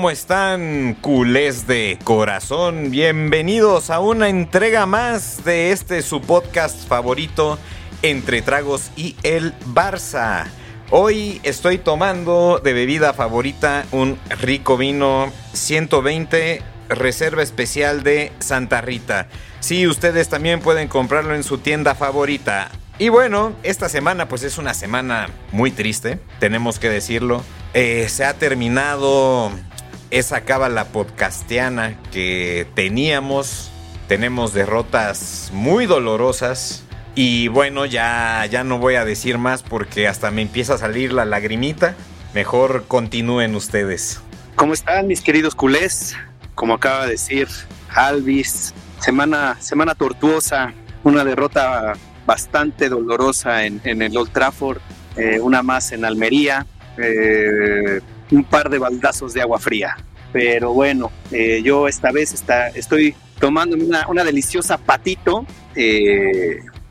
¿cómo están, culés de corazón? Bienvenidos a una entrega más de este su podcast favorito, Entre Tragos y el Barça. Hoy estoy tomando de bebida favorita un rico vino 120 Reserva Especial de Santa Rita. Sí, ustedes también pueden comprarlo en su tienda favorita. Y bueno, esta semana pues es una semana muy triste, tenemos que decirlo. Eh, se ha terminado esa cábala podcastiana que teníamos. Tenemos derrotas muy dolorosas. Y bueno, ya, ya no voy a decir más porque hasta me empieza a salir la lagrimita. Mejor continúen ustedes. ¿Cómo están mis queridos culés? Como acaba de decir Alvis, semana, semana tortuosa, una derrota bastante dolorosa en, el Old Trafford, eh, una más en Almería, eh, un par de baldazos de agua fría. Pero bueno, eh, yo esta vez está, estoy tomando una, una deliciosa patito,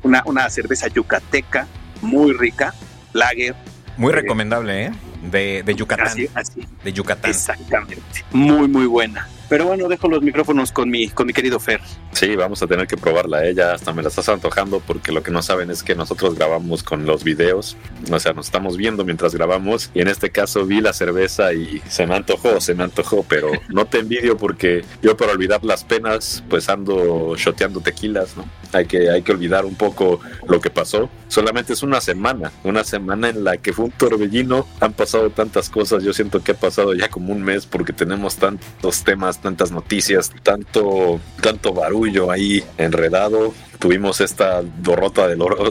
una, una cerveza yucateca muy rica, lager. Muy recomendable, ¿eh? De, de Yucatán. De Yucatán. Exactamente. Muy, muy buena. Pero bueno, dejo los micrófonos con mi, con mi querido Fer. Sí, vamos a tener que probarla. Ella hasta me la estás antojando porque lo que no saben es que nosotros grabamos con los videos. O sea, nos estamos viendo mientras grabamos. Y en este caso vi la cerveza y se me antojó, se me antojó. Pero no te envidio porque yo para olvidar las penas, pues ando shoteando tequilas, ¿no? Hay que, hay que olvidar un poco lo que pasó. Solamente es una semana, una semana en la que fue un torbellino. Han pasado tantas cosas. Yo siento que ha pasado ya como un mes porque tenemos tantos temas tantas noticias, tanto, tanto barullo ahí enredado tuvimos esta derrota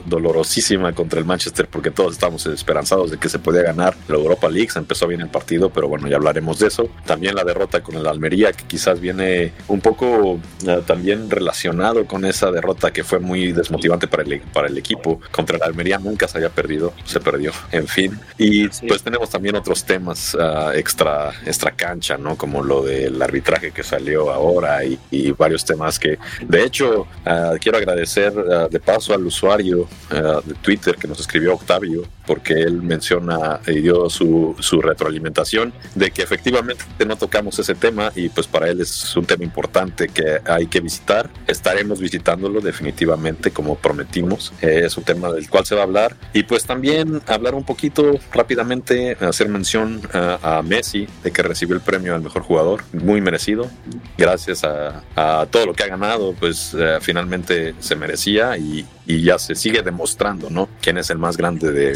dolorosísima contra el Manchester porque todos estábamos esperanzados de que se podía ganar la Europa League. Se empezó bien el partido, pero bueno, ya hablaremos de eso. También la derrota con el Almería, que quizás viene un poco eh, también relacionado con esa derrota que fue muy desmotivante para el, para el equipo. Contra el Almería nunca se había perdido, se perdió, en fin. Y pues tenemos también otros temas uh, extra, extra cancha, ¿no? Como lo del arbitraje que salió ahora y, y varios temas que, de hecho, uh, quiero agradecer agradecer uh, de paso al usuario uh, de Twitter que nos escribió Octavio, porque él menciona y dio su, su, retroalimentación de que efectivamente no tocamos ese tema y pues para él es un tema importante que hay que visitar. Estaremos visitándolo definitivamente como prometimos. Eh, es un tema del cual se va a hablar y pues también hablar un poquito rápidamente, hacer mención uh, a Messi de que recibió el premio al mejor jugador, muy merecido, gracias a, a todo lo que ha ganado, pues uh, finalmente se merecía y, ya se sigue demostrando, ¿no? Quién es el más grande de,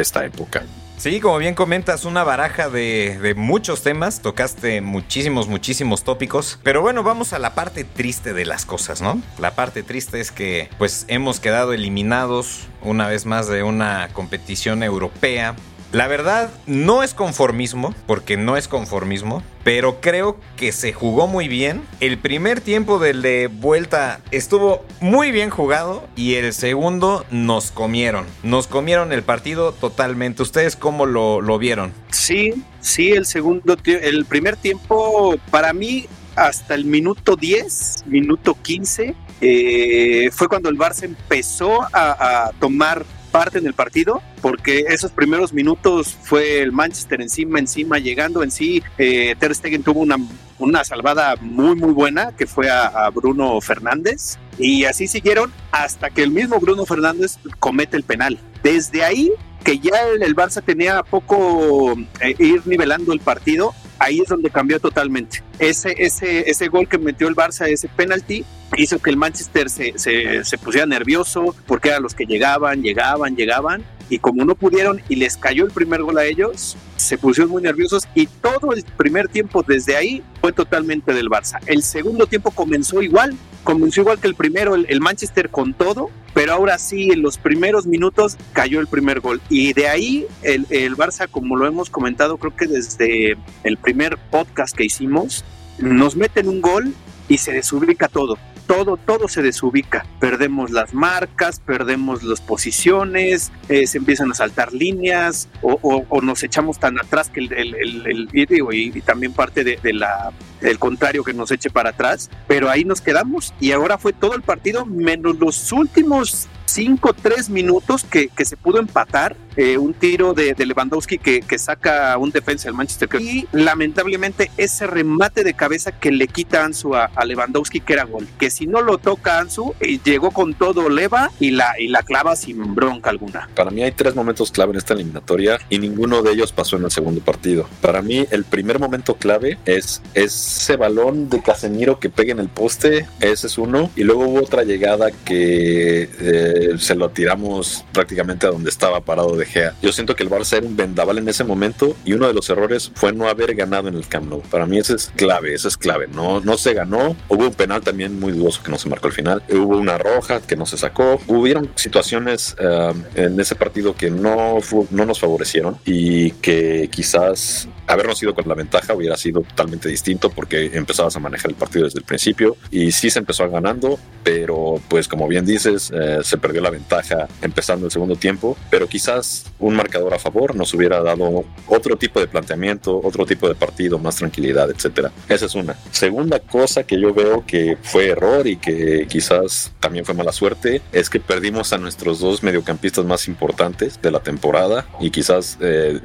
esta época. Sí, como bien comentas, una baraja de, de, muchos temas, tocaste muchísimos, muchísimos tópicos, pero bueno, vamos a la parte triste de las cosas, ¿no? La parte triste es que pues hemos quedado eliminados una vez más de una competición europea la verdad, no es conformismo, porque no es conformismo, pero creo que se jugó muy bien. El primer tiempo de vuelta estuvo muy bien jugado y el segundo nos comieron. Nos comieron el partido totalmente. ¿Ustedes cómo lo, vieron? Sí, sí, el segundo, el primer tiempo para mí hasta el minuto 10, minuto 15, eh, fue cuando el Barça empezó a tomar parte en el partido, porque esos primeros minutos fue el Manchester encima, encima, llegando en sí. Eh, Ter Stegen tuvo una, una salvada muy, muy buena que fue a, Bruno Fernández. Y así siguieron hasta que el mismo Bruno Fernández comete el penal. Desde ahí, que ya el, Barça tenía poco eh, ir nivelando el partido, ahí es donde cambió totalmente. Ese, ese, ese gol que metió el Barça, ese penalti, hizo que el Manchester se, se, se pusiera nervioso porque eran los que llegaban, llegaban, llegaban y como no pudieron y les cayó el primer gol a ellos, se pusieron muy nerviosos y todo el primer tiempo desde ahí fue totalmente del Barça. El segundo tiempo comenzó igual, comenzó igual que el primero, el, Manchester con todo, pero ahora sí, en los primeros minutos cayó el primer gol. Y de ahí el, el Barça, como lo hemos comentado, creo que desde el primer podcast que hicimos, nos meten un gol y se desubica todo todo, todo se desubica. Perdemos las marcas, perdemos las posiciones, eh, se empiezan a saltar líneas o, nos echamos tan atrás que el, el, el, y, también parte de, la el contrario que nos eche para atrás, pero ahí nos quedamos y ahora fue todo el partido menos los últimos 5 3 minutos que, se pudo empatar. Eh, un tiro de, de Lewandowski que, que, saca un defensa del Manchester y lamentablemente ese remate de cabeza que le quita Ansu a, a Lewandowski que era gol. Que si no lo toca Ansu, eh, llegó con todo Leva y la, y la clava sin bronca alguna. Para mí hay tres momentos clave en esta eliminatoria y ninguno de ellos pasó en el segundo partido. Para mí el primer momento clave es ese balón de Casemiro que pega en el poste, ese es uno. Y luego hubo otra llegada que eh, se lo tiramos prácticamente a donde estaba parado de Gea. Yo siento que el Barça era un vendaval en ese momento y uno de los errores fue no haber ganado en el Camp Nou. Para mí ese es clave, eso es clave. No, no se ganó. Hubo un penal también muy dudoso que no se marcó al final. Hubo una roja que no se sacó. Hubieron situaciones uh, en ese partido que no, no nos favorecieron y que quizás habernos ido con la ventaja hubiera sido totalmente distinto porque empezabas a manejar el partido desde el principio y sí se empezó ganando, pero pues como bien dices, eh, se perdió la ventaja empezando el segundo tiempo, pero quizás un marcador a favor nos hubiera dado otro tipo de planteamiento, otro tipo de partido, más tranquilidad, etcétera. Esa es una. Segunda cosa que yo veo que fue error y que quizás también fue mala suerte es que perdimos a nuestros dos mediocampistas más importantes de la temporada y quizás eh,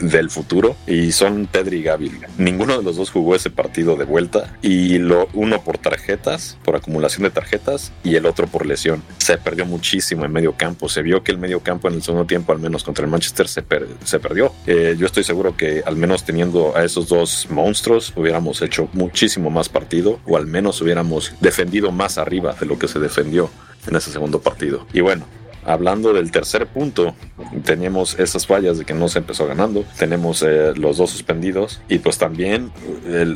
del futuro y son Pedri y Gaby. Ninguno de los dos jugó ese partido de vuelta y lo uno por tarjetas, por acumulación de tarjetas y el otro por lesión. Se perdió muchísimo en medio campo. Se vio que el medio campo en el segundo tiempo, al menos contra el Manchester, se, per se perdió. Eh, yo estoy seguro que al menos teniendo a esos dos monstruos hubiéramos hecho muchísimo más partido o al menos hubiéramos defendido más arriba de lo que se defendió en ese segundo partido. Y bueno, hablando del tercer punto, teníamos esas fallas de que no se empezó ganando, tenemos eh, los dos suspendidos y pues también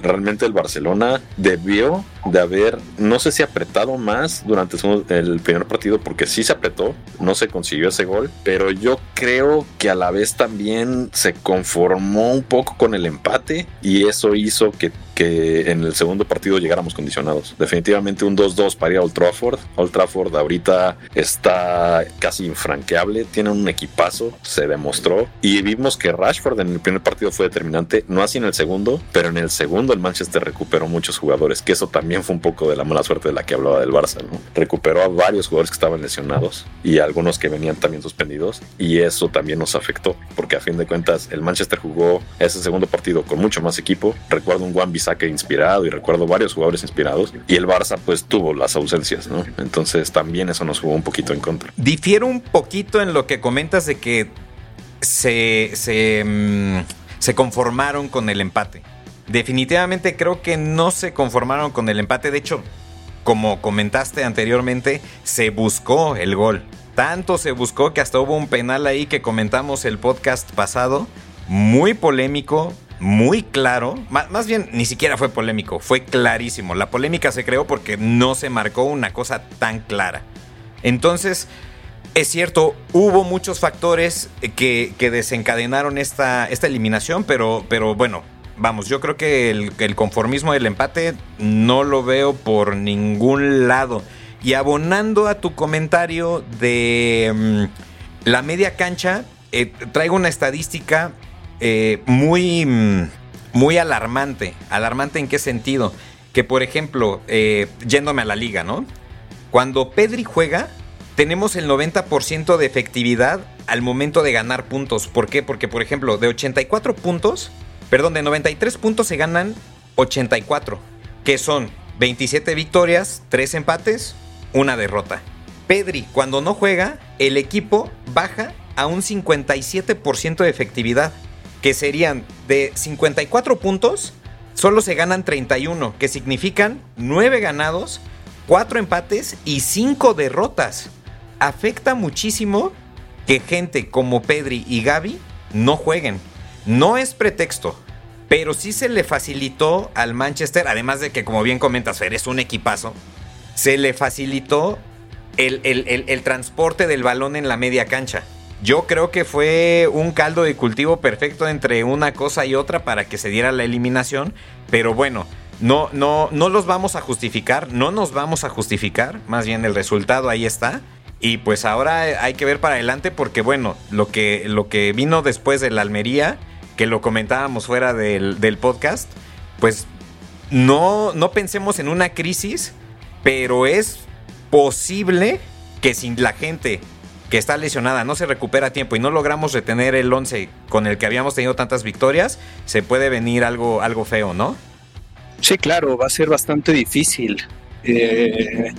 realmente el Barcelona debió de haber, no sé si apretado más durante el primer partido porque sí se apretó, no se consiguió ese gol, pero yo creo que a la vez también se conformó un poco con el empate y eso hizo que que en el segundo partido llegáramos condicionados. Definitivamente un 2-2 para ir a Old Trafford. Old Trafford ahorita está casi infranqueable, tiene un equipazo, se demostró. Y vimos que Rashford en el primer partido fue determinante, no así en el segundo, pero en el segundo el Manchester recuperó muchos jugadores, que eso también fue un poco de la mala suerte de la que hablaba del Barça. ¿no? Recuperó a varios jugadores que estaban lesionados y algunos que venían también suspendidos. Y eso también nos afectó, porque a fin de cuentas el Manchester jugó ese segundo partido con mucho más equipo. Recuerdo un Juan que inspirado y recuerdo varios jugadores inspirados y el Barça pues tuvo las ausencias, ¿no? Entonces también eso nos jugó un poquito en contra. Difiero un poquito en lo que comentas de que se, se, mmm, se conformaron con el empate. Definitivamente creo que no se conformaron con el empate, de hecho, como comentaste anteriormente, se buscó el gol. Tanto se buscó que hasta hubo un penal ahí que comentamos el podcast pasado, muy polémico, muy claro, más, bien ni siquiera fue polémico, fue clarísimo. La polémica se creó porque no se marcó una cosa tan clara. Entonces, es cierto, hubo muchos factores que, que desencadenaron esta, esta eliminación, pero, pero bueno, vamos, yo creo que el, el, conformismo del empate no lo veo por ningún lado. Y abonando a tu comentario de um, la media cancha, eh, traigo una estadística eh, muy, muy alarmante. ¿Alarmante en qué sentido? Que por ejemplo, eh, yéndome a la liga, ¿no? Cuando Pedri juega, tenemos el 90% de efectividad al momento de ganar puntos. ¿Por qué? Porque, por ejemplo, de 84 puntos, perdón, de 93 puntos se ganan 84, que son 27 victorias, 3 empates, una derrota. Pedri, cuando no juega, el equipo baja a un 57% de efectividad que serían de 54 puntos, solo se ganan 31, que significan 9 ganados, 4 empates y 5 derrotas. Afecta muchísimo que gente como Pedri y Gaby no jueguen. No es pretexto, pero sí se le facilitó al Manchester, además de que como bien comentas, Fer, es un equipazo, se le facilitó el, el, el, el transporte del balón en la media cancha. Yo creo que fue un caldo de cultivo perfecto entre una cosa y otra para que se diera la eliminación. Pero bueno, no, no, no los vamos a justificar, no nos vamos a justificar. Más bien el resultado ahí está. Y pues ahora hay que ver para adelante porque bueno, lo que, lo que vino después de la Almería, que lo comentábamos fuera del, del podcast, pues no, no pensemos en una crisis, pero es posible que sin la gente que está lesionada no se recupera a tiempo y no logramos retener el 11 con el que habíamos tenido tantas victorias, se puede venir algo, algo feo, ¿no? Sí, claro, va a ser bastante difícil. Eh,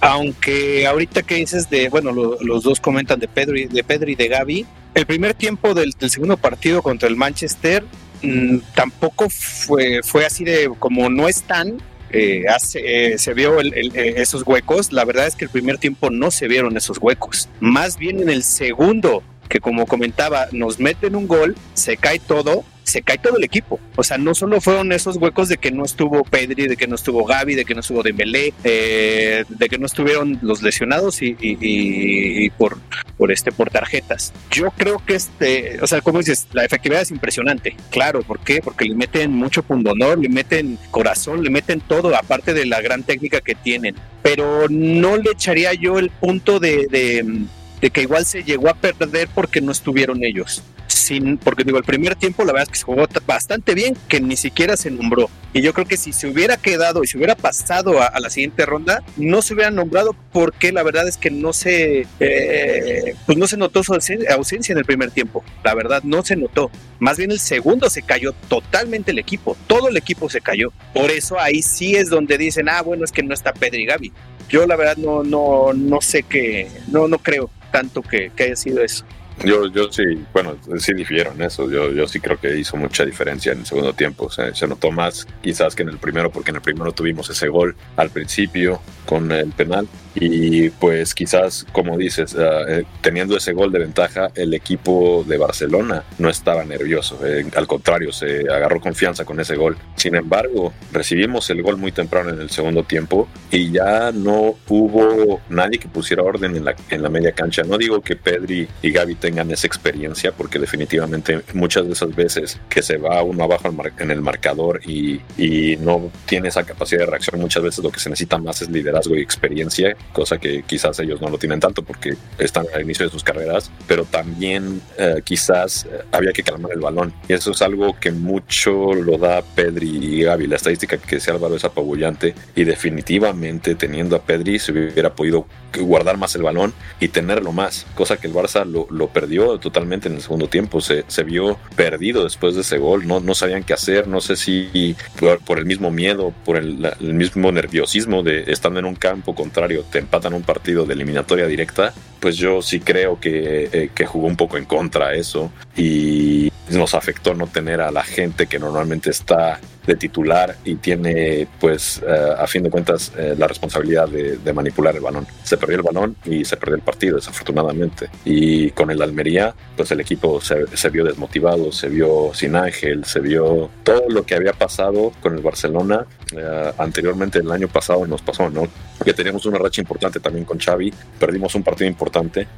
aunque ahorita que dices de, bueno, los dos comentan de Pedro y de Pedro y de Gaby, el primer tiempo del, segundo partido contra el Manchester mm, tampoco fue, fue así de como no están. Eh, hace, eh, se vio esos huecos. La verdad es que el primer tiempo no se vieron esos huecos. Más bien en el segundo, que como comentaba, nos meten un gol, se cae todo se cae todo el equipo. O sea, no solo fueron esos huecos de que no estuvo Pedri, de que no estuvo Gaby, de que no estuvo Dembélé, eh, de que no estuvieron los lesionados y, por, por, este, por tarjetas. Yo creo que este, o sea, como dices, la efectividad es impresionante. Claro, ¿por qué? Porque le meten mucho pundonor, le meten corazón, le meten todo, aparte de la gran técnica que tienen. Pero no le echaría yo el punto de, de que igual se llegó a perder porque no estuvieron ellos sin, porque digo, el primer tiempo la verdad es que se jugó bastante bien, que ni siquiera se nombró. Y yo creo que si se hubiera quedado y se hubiera pasado a, la siguiente ronda, no se hubiera nombrado porque la verdad es que no se, eh, pues no se notó su ausencia en el primer tiempo. La verdad, no se notó. Más bien el segundo se cayó totalmente el equipo, todo el equipo se cayó. Por eso ahí sí es donde dicen, ah, bueno, es que no está Pedri y Gaby. Yo la verdad no, no, no sé qué, no, no creo tanto que, que haya sido eso. Yo, yo sí, bueno, sí difieron eso. Yo, yo sí creo que hizo mucha diferencia en el segundo tiempo. se notó más quizás que en el primero, porque en el primero tuvimos ese gol al principio con el penal. Y pues quizás, como dices, eh, teniendo ese gol de ventaja, el equipo de Barcelona no estaba nervioso. Eh, al contrario, se agarró confianza con ese gol. Sin embargo, recibimos el gol muy temprano en el segundo tiempo y ya no hubo nadie que pusiera orden en la, en la media cancha. No digo que Pedri y Gaby tengan esa experiencia, porque definitivamente muchas de esas veces que se va uno abajo en el marcador y, y no tiene esa capacidad de reacción, muchas veces lo que se necesita más es liderazgo y experiencia, cosa que quizás ellos no lo tienen tanto porque están al inicio de sus carreras, pero también eh, quizás eh, había que calmar el balón. Y eso es algo que mucho lo da Pedri y Gaby. La estadística que se Álvaro es apabullante y definitivamente teniendo a Pedri se hubiera podido guardar más el balón y tenerlo más, cosa que el Barça lo, lo perdió totalmente en el segundo tiempo, se, se, vio perdido después de ese gol, no, no sabían qué hacer, no sé si por, el mismo miedo, por el, mismo nerviosismo de estando en un campo contrario, empatan un partido de eliminatoria directa, pues yo sí creo que, eh, que jugó un poco en contra eso y nos afectó no tener a la gente que normalmente está de titular y tiene, pues, eh, a fin de cuentas, eh, la responsabilidad de, manipular el balón. Se perdió el balón y se perdió el partido, desafortunadamente. Y con el Almería, pues el equipo se, vio desmotivado, se vio sin ángel, se vio todo lo que había pasado con el Barcelona eh, anteriormente el año pasado nos pasó, ¿no? Que teníamos una racha importante también con Xavi, perdimos un partido importante,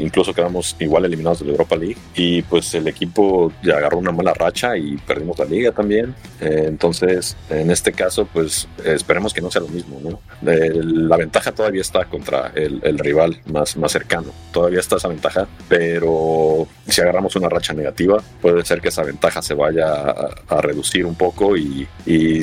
incluso quedamos igual eliminados de la Europa League y pues el equipo ya agarró una mala racha y perdimos la liga también entonces, en este caso, pues esperemos que no sea lo mismo, ¿no? la ventaja todavía está contra el, rival más, más cercano, todavía está esa ventaja, pero si agarramos una racha negativa, puede ser que esa ventaja se vaya a, reducir un poco y,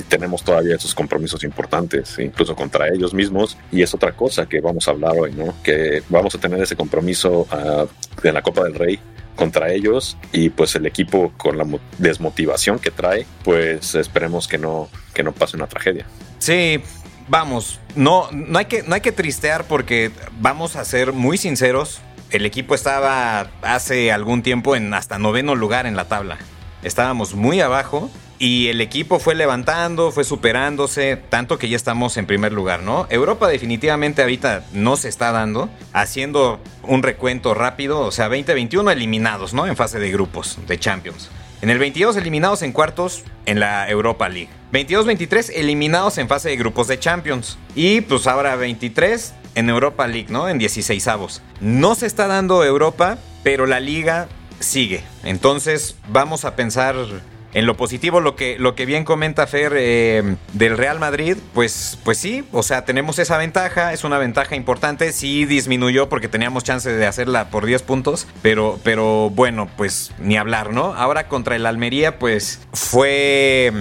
tenemos todavía esos compromisos importantes, incluso contra ellos mismos, y es otra cosa que vamos a hablar hoy, ¿no? Que vamos a tener ese compromiso uh, de la Copa del Rey contra ellos y pues el equipo con la desmotivación que trae, pues esperemos que no, que no pase una tragedia. Sí, vamos, no, no, hay que, no hay que tristear porque vamos a ser muy sinceros, el equipo estaba hace algún tiempo en hasta noveno lugar en la tabla. Estábamos muy abajo y el equipo fue levantando, fue superándose, tanto que ya estamos en primer lugar, ¿no? Europa definitivamente ahorita no se está dando, haciendo un recuento rápido, o sea, 2021 eliminados, ¿no? En fase de grupos de Champions. En el 22 eliminados en cuartos en la Europa League. 22-23 eliminados en fase de grupos de Champions. Y pues ahora 23 en Europa League, ¿no? En 16 avos. No se está dando Europa, pero la liga sigue. Entonces vamos a pensar en lo positivo, lo que, lo que bien comenta Fer eh, del Real Madrid, pues, pues sí, o sea, tenemos esa ventaja, es una ventaja importante, sí disminuyó porque teníamos chance de hacerla por 10 puntos, pero, pero bueno, pues ni hablar, ¿no? Ahora contra el Almería, pues fue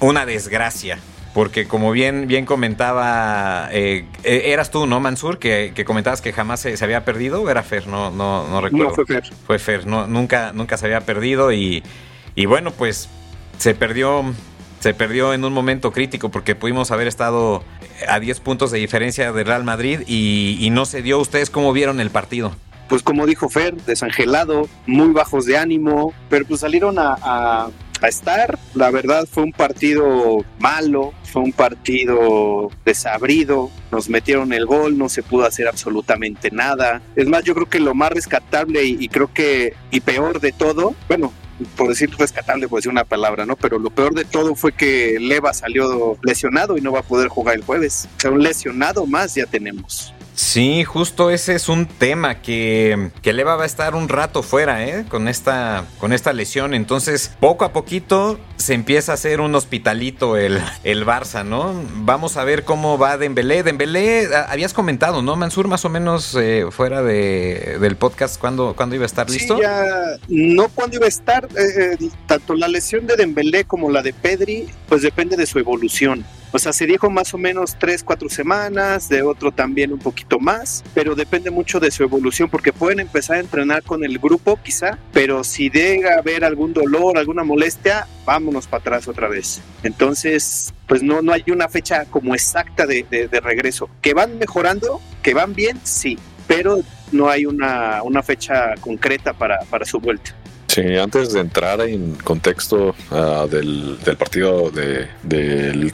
una desgracia porque como bien, bien comentaba, eh, eh, eras tú, ¿no, Mansur? Que, comentabas que jamás se, había perdido, ¿o era Fer? No, no, no recuerdo. No, fue Fer. Fue Fer, no, nunca, nunca se había perdido y, y bueno, pues se perdió se perdió en un momento crítico porque pudimos haber estado a 10 puntos de diferencia de Real Madrid y, no se dio. ¿Ustedes cómo vieron el partido? Pues como dijo Fer, desangelado, muy bajos de ánimo, pero pues salieron a, estar. La verdad fue un partido malo, fue un partido desabrido, nos metieron el gol, no se pudo hacer absolutamente nada. Es más, yo creo que lo más rescatable y creo que y peor de todo, bueno, por decir rescatable, por decir una palabra, ¿no? Pero lo peor de todo fue que Leva salió lesionado y no va a poder jugar el jueves. O sea, un lesionado más ya tenemos. Sí, justo ese es un tema que, que Leva va a estar un rato fuera, ¿eh? Con esta, con esta lesión. Entonces, poco a poquito se empieza a hacer un hospitalito el, el Barça, ¿no? Vamos a ver cómo va Dembélé. Dembélé, habías comentado, ¿no, Mansur? Más o menos eh, fuera de, del podcast, ¿cuándo, ¿cuándo, iba a estar listo? Sí, ya, no cuándo iba a estar. Eh, eh, tanto la lesión de Dembélé como la de Pedri, pues depende de su evolución. O sea, se dijo más o menos tres, cuatro semanas, de otro también un poquito más, pero depende mucho de su evolución, porque pueden empezar a entrenar con el grupo quizá, pero si llega a haber algún dolor, alguna molestia, vámonos para atrás otra vez. Entonces, pues no, no hay una fecha como exacta de, regreso. Que van mejorando, que van bien, sí, pero no hay una, una fecha concreta para, para su vuelta. Sí, antes de entrar en contexto ah, del, partido de,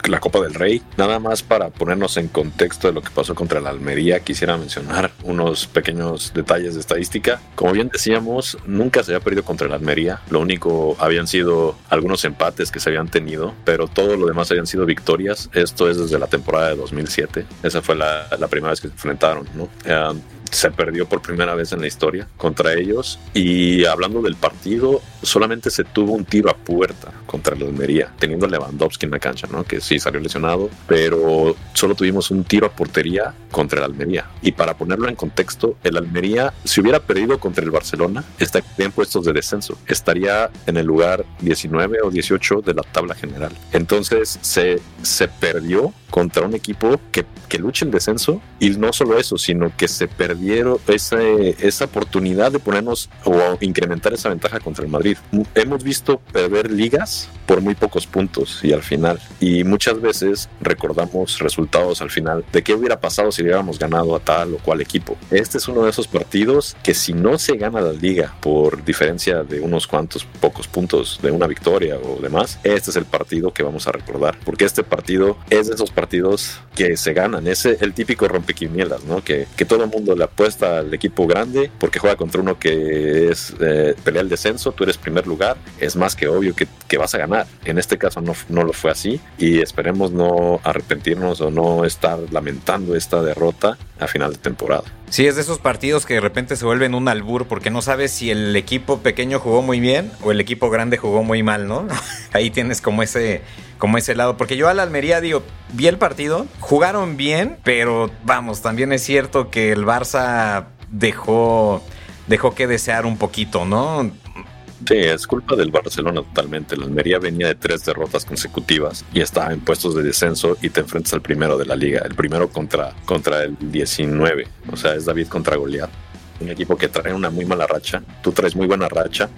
la Copa del Rey, nada más para ponernos en contexto de lo que pasó contra la Almería, quisiera mencionar unos pequeños detalles de estadística. Como bien decíamos, nunca se había perdido contra la Almería, lo único habían sido algunos empates que se habían tenido, pero todo lo demás habían sido victorias. Esto es desde la temporada de 2007, esa fue la, primera vez que se enfrentaron, ¿no? Ah, se perdió por primera vez en la historia contra ellos. Y hablando del partido, solamente se tuvo un tiro a puerta contra la Almería, teniendo Lewandowski en la cancha, ¿no? Que sí salió lesionado, pero solo tuvimos un tiro a portería contra el Almería. Y para ponerlo en contexto, el Almería, si hubiera perdido contra el Barcelona, estaría en puestos de descenso. Estaría en el lugar 19 o 18 de la tabla general. Entonces se, se perdió contra un equipo que, que lucha el descenso y no solo eso, sino que se perdieron esa, oportunidad de ponernos o incrementar esa ventaja contra el Madrid. Hemos visto perder ligas por muy pocos puntos y al final. Y muchas veces recordamos resultados al final de qué hubiera pasado si hubiéramos ganado a tal o cual equipo. Este es uno de esos partidos que si no se gana la liga por diferencia de unos cuantos pocos puntos de una victoria o demás, este es el partido que vamos a recordar. Porque este partido es de esos partidos que se ganan. Es el típico rompequinielas, ¿no? Que, que todo el mundo le apuesta al equipo grande porque juega contra uno que es eh, pelea el descenso, tú eres primer lugar, es más que obvio que, que vas a ganar. En este caso no, no lo fue así y esperemos no arrepentirnos o no estar lamentando esta derrota a final de temporada. Sí, es de esos partidos que de repente se vuelven un albur porque no sabes si el equipo pequeño jugó muy bien o el equipo grande jugó muy mal, ¿no? Ahí tienes como ese como ese lado. Porque yo a la Almería digo, vi el partido, jugaron bien, pero vamos, también es cierto que el Barça dejó, dejó que desear un poquito, ¿no? Sí, es culpa del Barcelona totalmente. La Almería venía de tres derrotas consecutivas y estaba en puestos de descenso y te enfrentas al primero de la liga, el primero contra, contra el 19. O sea, es David contra Goliat. Un equipo que trae una muy mala racha. Tú traes muy buena racha.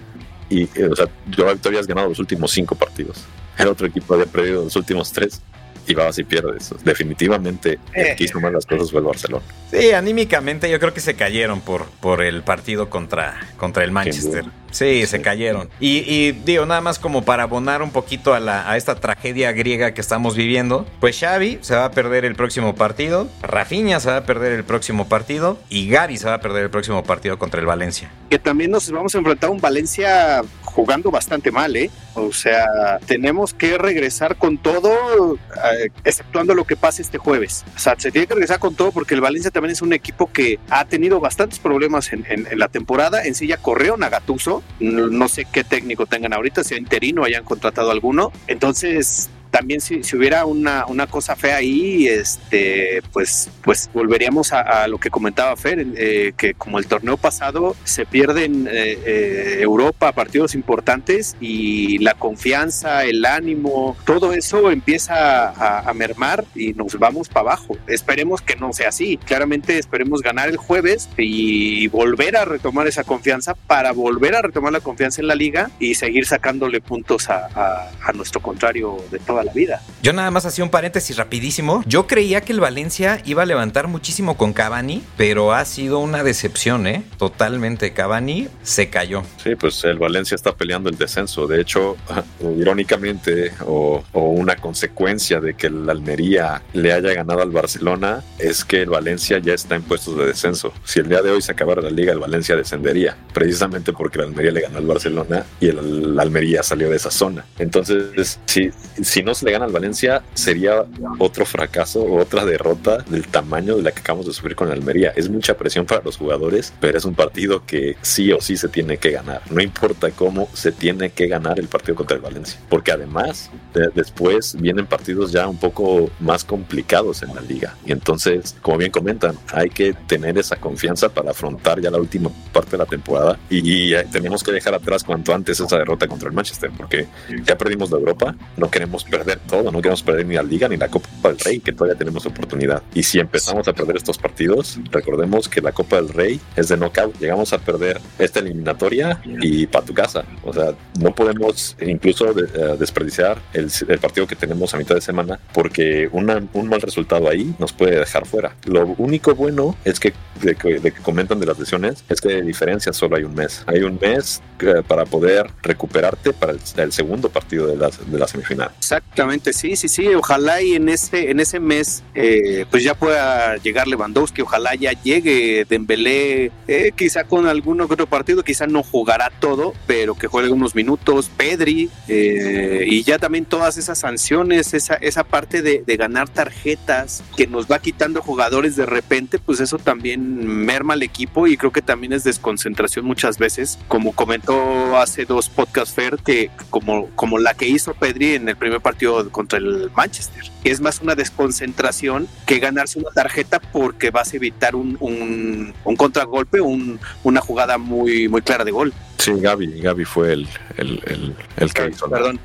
Y, eh, o sea, yo habías ganado los últimos cinco partidos. El otro equipo había perdido los últimos tres y vas y pierdes. Definitivamente el eh. que hizo mal las cosas fue el Barcelona. Sí, anímicamente yo creo que se cayeron por, por el partido contra, contra el Manchester. Sí, se cayeron. Y, digo, nada más como para abonar un poquito a, la, a esta tragedia griega que estamos viviendo, pues Xavi se va a perder el próximo partido, Rafinha se va a perder el próximo partido y Gaby se va a perder el próximo partido contra el Valencia. Que también nos vamos a enfrentar a un Valencia jugando bastante mal, ¿eh? O sea, tenemos que regresar con todo, eh, exceptuando lo que pase este jueves. O sea, se tiene que regresar con todo porque el Valencia también es un equipo que ha tenido bastantes problemas en, en la temporada. En sí ya corrió Nagatuso, no sé qué técnico tengan ahorita, sea interino, hayan contratado alguno. Entonces, también si, si hubiera una, una, cosa fea ahí, este, pues, pues volveríamos a, lo que comentaba Fer, eh, que como el torneo pasado se pierden eh, eh, Europa partidos importantes y la confianza, el ánimo, todo eso empieza a, a mermar y nos vamos para abajo. Esperemos que no sea así. Claramente esperemos ganar el jueves y volver a retomar esa confianza para volver a retomar la confianza en la liga y seguir sacándole puntos a, a nuestro contrario de toda la vida. Yo nada más hacía un paréntesis rapidísimo. Yo creía que el Valencia iba a levantar muchísimo con Cavani, pero ha sido una decepción, ¿eh? Totalmente. Cavani se cayó. Sí, pues el Valencia está peleando el descenso. De hecho, irónicamente, o, una consecuencia de que el Almería le haya ganado al Barcelona, es que el Valencia ya está en puestos de descenso. Si el día de hoy se acabara la liga, el Valencia descendería, precisamente porque el Almería le ganó al Barcelona y el, Almería salió de esa zona. Entonces, si, si no se le gana al Valencia, sería otro fracaso o otra derrota del tamaño de la que acabamos de sufrir con el Almería. Es mucha presión para los jugadores, pero es un partido que sí o sí se tiene que ganar. No importa cómo, se tiene que ganar el partido contra el Valencia. Porque además, después vienen partidos ya un poco más complicados en la liga. Y entonces, como bien comentan, hay que tener esa confianza para afrontar ya la última parte de la temporada. Y, tenemos que dejar atrás cuanto antes esa derrota contra el Manchester, porque ya perdimos la Europa, no queremos perder todo, no queremos perder ni la Liga ni la Copa del Rey, que todavía tenemos oportunidad. Y si empezamos a perder estos partidos, recordemos que la Copa del Rey es de knockout. Llegamos a perder esta eliminatoria y para tu casa. O sea, no podemos incluso eh, desperdiciar el, partido que tenemos a mitad de semana porque un mal resultado ahí nos puede dejar fuera. Lo único bueno es que de, que comentan de las lesiones es que de diferencia solo hay un mes. Hay un mes eh, para poder recuperarte para el, segundo partido de la, de la, semifinal. Exactamente, sí, sí, sí. Ojalá y en ese, en ese mes eh, pues ya pueda llegar Lewandowski, ojalá ya llegue Dembélé, quizá con algún otro partido, quizá no jugará todo, pero que juegue unos minutos, Pedri, eh, y ya también todas esas sanciones, esa, esa parte de, ganar tarjetas que nos va quitando jugadores de repente, pues eso también merma al equipo y creo que también es desconcentración muchas veces, como comentó hace dos podcast fair, que como, como la que hizo Pedri en el primer partido contra el Manchester, es más una desconcentración que ganarse una tarjeta porque vas a evitar un, un, un contragolpe, un, una jugada muy, muy clara de gol. Sí, Gaby, Gaby fue el, el, el, que hizo Perdón.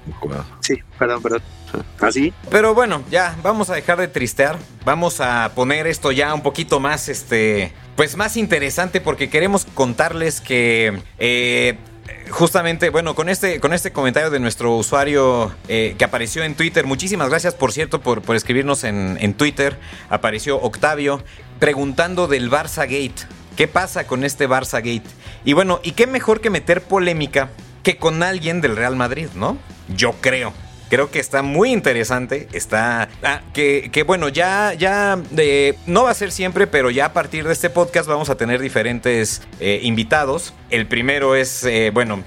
Sí, perdón, perdón. ¿Así? ¿Ah, Pero bueno, ya, vamos a dejar de tristear. Vamos a poner esto ya un poquito más, este, pues más interesante porque queremos contarles que eh, justamente, bueno, con este, con este comentario de nuestro usuario eh, que apareció en Twitter, muchísimas gracias, por cierto, por, por escribirnos en, en, Twitter. Apareció Octavio preguntando del Barça Gate. ¿Qué pasa con este Barça Gate? Y bueno, ¿y qué mejor que meter polémica que con alguien del Real Madrid, ¿no? Yo creo. Creo que está muy interesante. Está. Ah, que, que, bueno, ya, ya. Eh, no va a ser siempre, pero ya a partir de este podcast vamos a tener diferentes eh, invitados. El primero es, eh, bueno,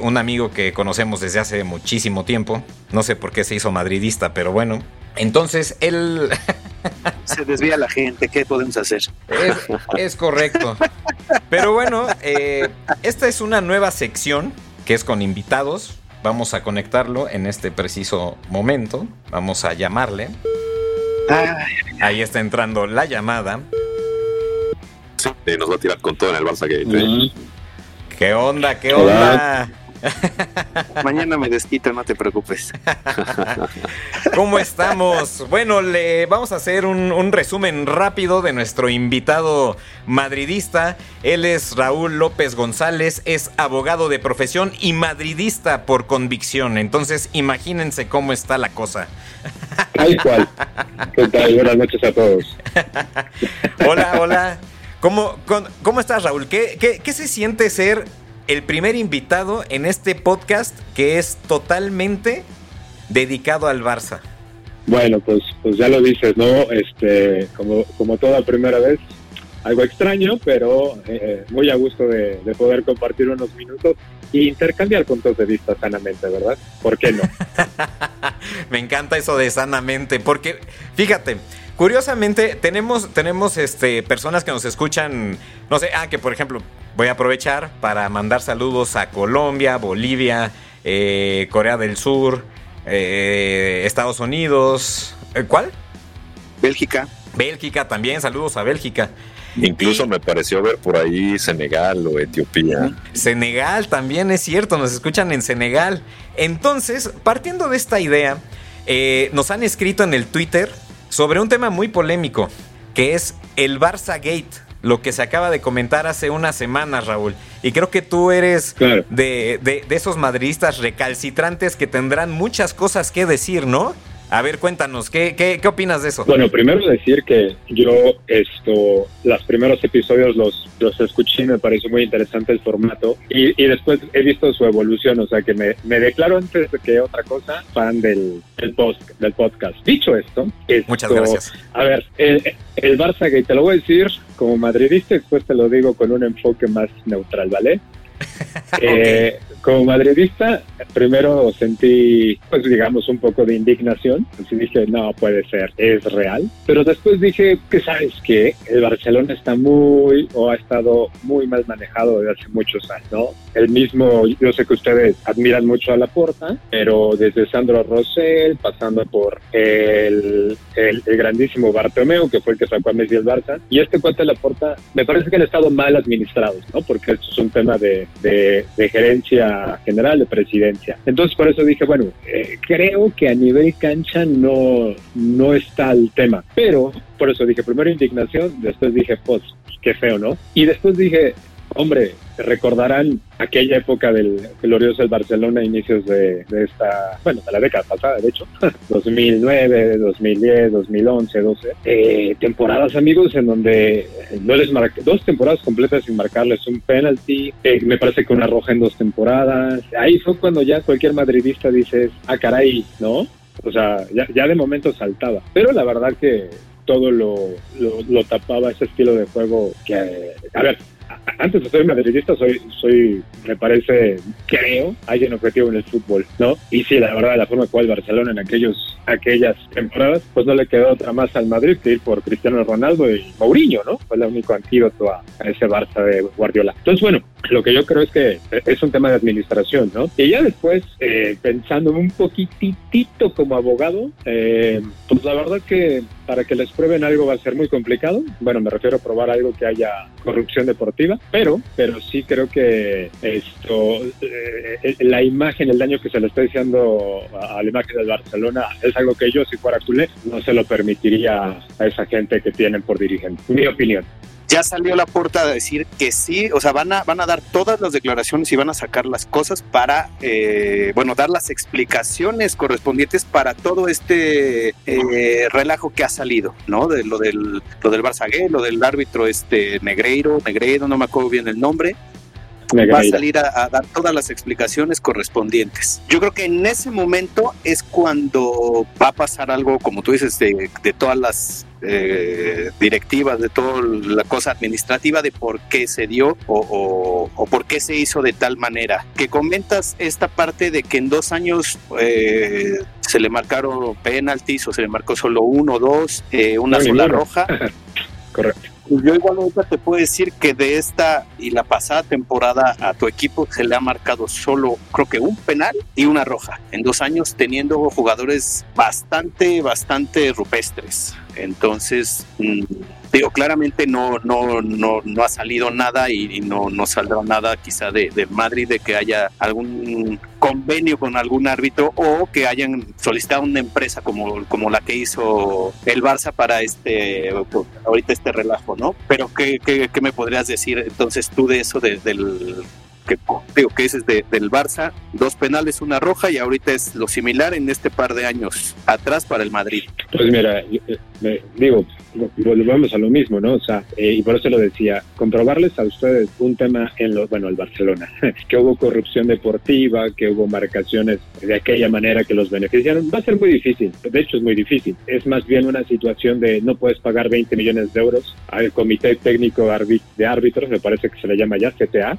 un amigo que conocemos desde hace muchísimo tiempo. No sé por qué se hizo madridista, pero bueno. Entonces, él. Se desvía la gente, ¿qué podemos hacer? Es, correcto. Pero bueno, eh, esta es una nueva sección que es con invitados. Vamos a conectarlo en este preciso momento. Vamos a llamarle. Ahí está entrando la llamada. Sí, nos va a tirar con todo en el Barça ¿eh? ¿Qué onda? ¿Qué onda? Mañana me desquito, no te preocupes. ¿Cómo estamos? Bueno, le vamos a hacer un, resumen rápido de nuestro invitado madridista. Él es Raúl López González, es abogado de profesión y madridista por convicción. Entonces, imagínense cómo está la cosa. Tal cual. ¿Qué tal? Buenas noches a todos. hola, hola. ¿Cómo, cómo estás, Raúl? ¿Qué, qué, qué se siente ser el primer invitado en este podcast que es totalmente dedicado al Barça. Bueno, pues, pues ya lo dices, ¿no? Este, como, como toda primera vez, algo extraño, pero eh, muy a gusto de, poder compartir unos minutos e intercambiar puntos de vista sanamente, ¿verdad? ¿Por qué no? Me encanta eso de sanamente, porque fíjate, curiosamente tenemos, tenemos este, personas que nos escuchan, no sé, ah, que por ejemplo, Voy a aprovechar para mandar saludos a Colombia, Bolivia, eh, Corea del Sur, eh, Estados Unidos. ¿eh, ¿Cuál? Bélgica. Bélgica también, saludos a Bélgica. Incluso me pareció ver por ahí Senegal o Etiopía. Senegal también es cierto, nos escuchan en Senegal. Entonces, partiendo de esta idea, eh, nos han escrito en el Twitter sobre un tema muy polémico, que es el Barça Gate, lo que se acaba de comentar hace unas semanas, Raúl. Y creo que tú eres Claro. de, de- de esos madridistas recalcitrantes que tendrán muchas cosas que decir, ¿no? A ver, cuéntanos, ¿qué, qué, qué opinas de eso? Bueno, primero decir que yo esto, los primeros episodios los, los escuché y me pareció muy interesante el formato y, y después he visto su evolución, o sea que me, me declaro antes de que otra cosa fan del, del, post, del podcast. Dicho esto, esto, Muchas gracias. A ver, el, el Barça Gate, te lo voy a decir como madridista, después te lo digo con un enfoque más neutral, ¿vale? Eh, como madridista, primero sentí, pues digamos, un poco de indignación. Así dije, no puede ser, es real. Pero después dije, que sabes que el Barcelona está muy, o ha estado muy mal manejado desde hace muchos años, ¿no? El mismo, yo sé que ustedes admiran mucho a Laporta, pero desde Sandro Rosell, pasando por el, el, el grandísimo Bartomeu, que fue el que sacó a Messi del Barça, y este cuate Laporta, me parece que han estado mal administrados, ¿no? Porque esto es un tema de, de, de gerencia general, de presidencia. Entonces, por eso dije, bueno, eh, creo que a nivel cancha no, no está el tema, pero por eso dije, primero indignación, después dije, pues, qué feo, ¿no? Y después dije, hombre, recordarán aquella época del glorioso del Barcelona, inicios de, esta, bueno, de la década pasada, de hecho, 2009, 2010, 2011, 12, eh, temporadas, amigos, en donde no les marqué, dos temporadas completas sin marcarles un penalty, eh, me parece que una roja en dos temporadas, ahí fue cuando ya cualquier madridista dices, ah, caray, ¿no? O sea, ya, ya de momento saltaba, pero la verdad que todo lo, lo, lo tapaba ese estilo de juego que, a ver, antes de ser madridista soy, soy, me parece, creo, alguien objetivo en el fútbol, ¿no? Y sí, la verdad, la forma en cual Barcelona en aquellos, aquellas temporadas, pues no le quedó otra más al Madrid que ir por Cristiano Ronaldo y Mourinho, ¿no? Fue el único antídoto a, a ese Barça de Guardiola. Entonces, bueno, lo que yo creo es que es un tema de administración, ¿no? Y ya después, eh, pensando un poquitito como abogado, eh, pues la verdad que para que les prueben algo va a ser muy complicado. Bueno, me refiero a probar algo que haya corrupción deportiva, pero, pero sí creo que esto, eh, la imagen, el daño que se le está diciendo a la imagen del Barcelona es algo que yo, si fuera culé, no se lo permitiría a esa gente que tienen por dirigente. Mi opinión ya salió la puerta a decir que sí, o sea, van a, van a dar todas las declaraciones y van a sacar las cosas para, eh, bueno, dar las explicaciones correspondientes para todo este eh, relajo que ha salido, ¿no? De lo del, lo del Barça Gay, lo del árbitro este Negreiro, Negreiro, no me acuerdo bien el nombre, va a salir a, a, dar todas las explicaciones correspondientes. Yo creo que en ese momento es cuando va a pasar algo, como tú dices, de, de todas las eh, directivas, de toda la cosa administrativa de por qué se dio o, o, o, por qué se hizo de tal manera. Que comentas esta parte de que en dos años eh, se le marcaron penaltis o se le marcó solo uno o dos, eh, una sola roja. Correcto. Yo igual ahorita te puedo decir que de esta y la pasada temporada a tu equipo se le ha marcado solo, creo que un penal y una roja en dos años, teniendo jugadores bastante, bastante rupestres. Entonces, mmm, digo, claramente no, no, no, no ha salido nada y, no, no saldrá nada quizá de, de, Madrid de que haya algún convenio con algún árbitro o que hayan solicitado una empresa como, como la que hizo el Barça para este ahorita este relajo, ¿no? Pero ¿qué, qué, qué me podrías decir entonces tú de eso, de, del que digo que ese es de, del Barça, dos penales, una roja y ahorita es lo similar en este par de años atrás para el Madrid. Pues mira, eh, digo, volvemos a lo mismo, ¿no? O sea, eh, y por eso lo decía, comprobarles a ustedes un tema en lo, bueno, el Barcelona, que hubo corrupción deportiva, que hubo marcaciones de aquella manera que los beneficiaron, va a ser muy difícil, de hecho es muy difícil, es más bien una situación de no puedes pagar 20 millones de euros al Comité Técnico de Árbitros, me parece que se le llama ya CTA,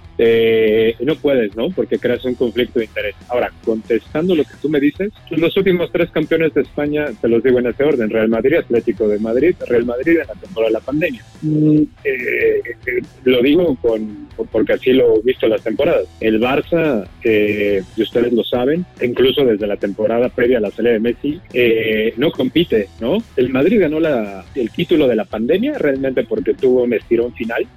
eh, no puedes, ¿no? Porque creas un conflicto de interés. Ahora, contestando lo que tú me dices, los últimos tres campeones de España, te los digo en ese orden, Real Madrid, Atlético de Madrid, Real Madrid en la temporada de la pandemia. Mm, eh, eh, lo digo con, porque así lo he visto las temporadas. El Barça, y ustedes lo saben, incluso desde la temporada previa a la salida de Messi, no compite, ¿no? El Madrid ganó la, el título de la pandemia realmente porque tuvo un estirón final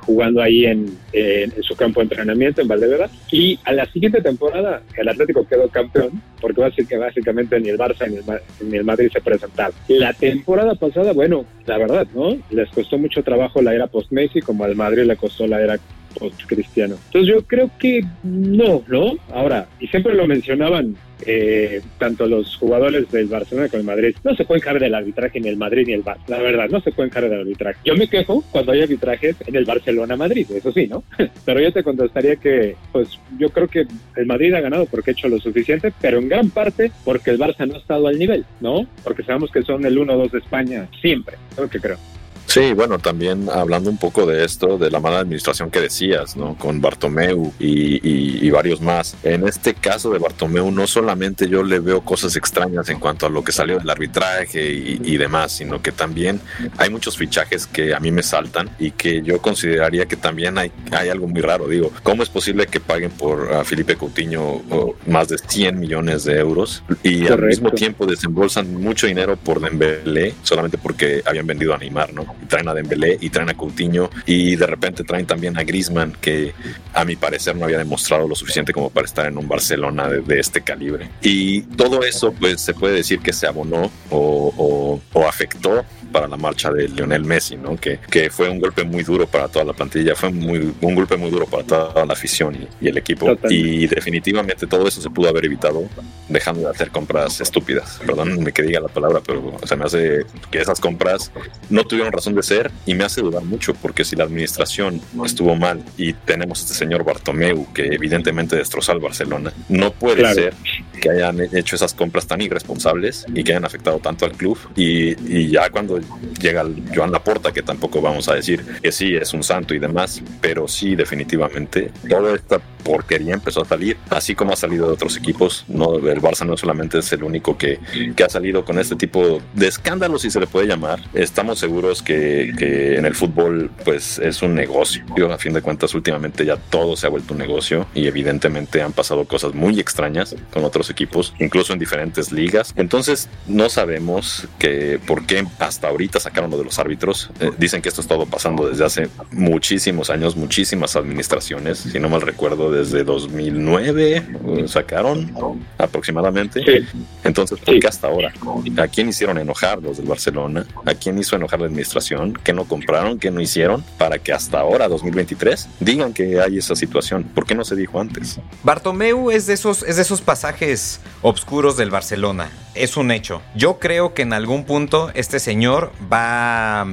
jugando ahí en, en, su campo de entrenamiento en Valdebebas y a la siguiente temporada el Atlético quedó campeón porque básicamente ni el Barça ni el, ni el Madrid se presentaron. La temporada pasada, bueno, la verdad, ¿no? Les costó mucho trabajo la era post-Messi como al Madrid le costó la era post-cristiano. Entonces yo creo que no, ¿no? Ahora, y siempre lo mencionaban eh, tanto los jugadores del Barcelona como el Madrid, no se pueden cargar del arbitraje ni el Madrid ni el Barça, la verdad, no se pueden cargar del arbitraje. Yo me quejo cuando hay arbitrajes en el Barcelona-Madrid, eso sí, ¿no? Pero yo te contestaría que, pues yo creo que el Madrid ha ganado porque ha hecho lo suficiente, pero en gran parte porque el Barça no ha estado al nivel, ¿no? Porque sabemos que son el 1-2 de España siempre, es lo que creo. Sí, bueno, también hablando un poco de esto, de la mala administración que decías, ¿no? Con Bartomeu y, varios más. En este caso de Bartomeu, no solamente yo le veo cosas extrañas en cuanto a lo que salió del arbitraje y, demás, sino que también hay muchos fichajes que a mí me saltan y que yo consideraría que también hay, hay algo muy raro. Digo, ¿cómo es posible que paguen por a Felipe Coutinho más de 100 millones de euros y al mismo tiempo desembolsan mucho dinero por Dembélé solamente porque habían vendido a Neymar, ¿no? Traen a Dembélé y traen a Coutinho y de repente traen también a Griezmann que a mi parecer no había demostrado lo suficiente como para estar en un Barcelona de, este calibre. Y todo eso pues se puede decir que se abonó o, o afectó para la marcha de Lionel Messi, ¿no? Que, que fue un golpe muy duro para toda la plantilla, fue muy, un golpe muy duro para toda la afición y, el equipo. Y definitivamente todo eso se pudo haber evitado dejando de hacer compras estúpidas. Perdón que diga la palabra, pero se me hace que esas compras no tuvieron razón de ser y me hace dudar mucho porque si la administración estuvo mal y tenemos este señor Bartomeu que evidentemente destrozó al Barcelona, no puede ser que hayan hecho esas compras tan irresponsables y que hayan afectado tanto al club y, y ya cuando llega Joan Laporta, que tampoco vamos a decir que sí es un santo y demás, pero sí definitivamente toda esta porquería empezó a salir, así como ha salido de otros equipos. No, el Barça no solamente es el único que, que ha salido con este tipo de escándalos, si se le puede llamar. Estamos seguros que, que, en el fútbol pues es un negocio. A fin de cuentas, últimamente ya todo se ha vuelto un negocio y evidentemente han pasado cosas muy extrañas con otros equipos, incluso en diferentes ligas. Entonces no sabemos que por qué hasta ahorita sacaron lo de los árbitros. Eh, dicen que esto es todo pasando desde hace muchísimos años, muchísimas administraciones, si no mal recuerdo, desde 2009 eh, sacaron aproximadamente. Entonces, ¿por qué hasta ahora? ¿A quién hicieron enojar los del Barcelona? ¿A quién hizo enojar la administración? ¿Qué no compraron? ¿Qué no hicieron? Para que hasta ahora, 2023, digan que hay esa situación. ¿Por qué no se dijo antes? Bartomeu es de esos, es de esos pasajes oscuros del Barcelona. Es un hecho. Yo creo que en algún punto este señor va,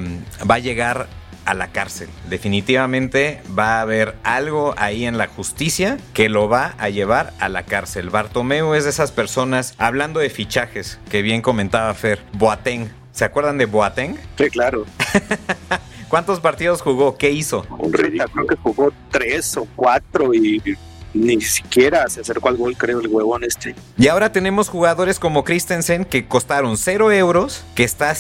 va a llegar a la cárcel. Definitivamente va a haber algo ahí en la justicia que lo va a llevar a la cárcel. Bartomeu es de esas personas, hablando de fichajes, que bien comentaba Fer, Boateng. ¿Se acuerdan de Boateng? Sí, claro. ¿Cuántos partidos jugó? ¿Qué hizo? Creo que jugó tres o cuatro y ni siquiera se acercó al gol, creo, el huevón este. Y ahora tenemos jugadores como Christensen que costaron 0 euros, que está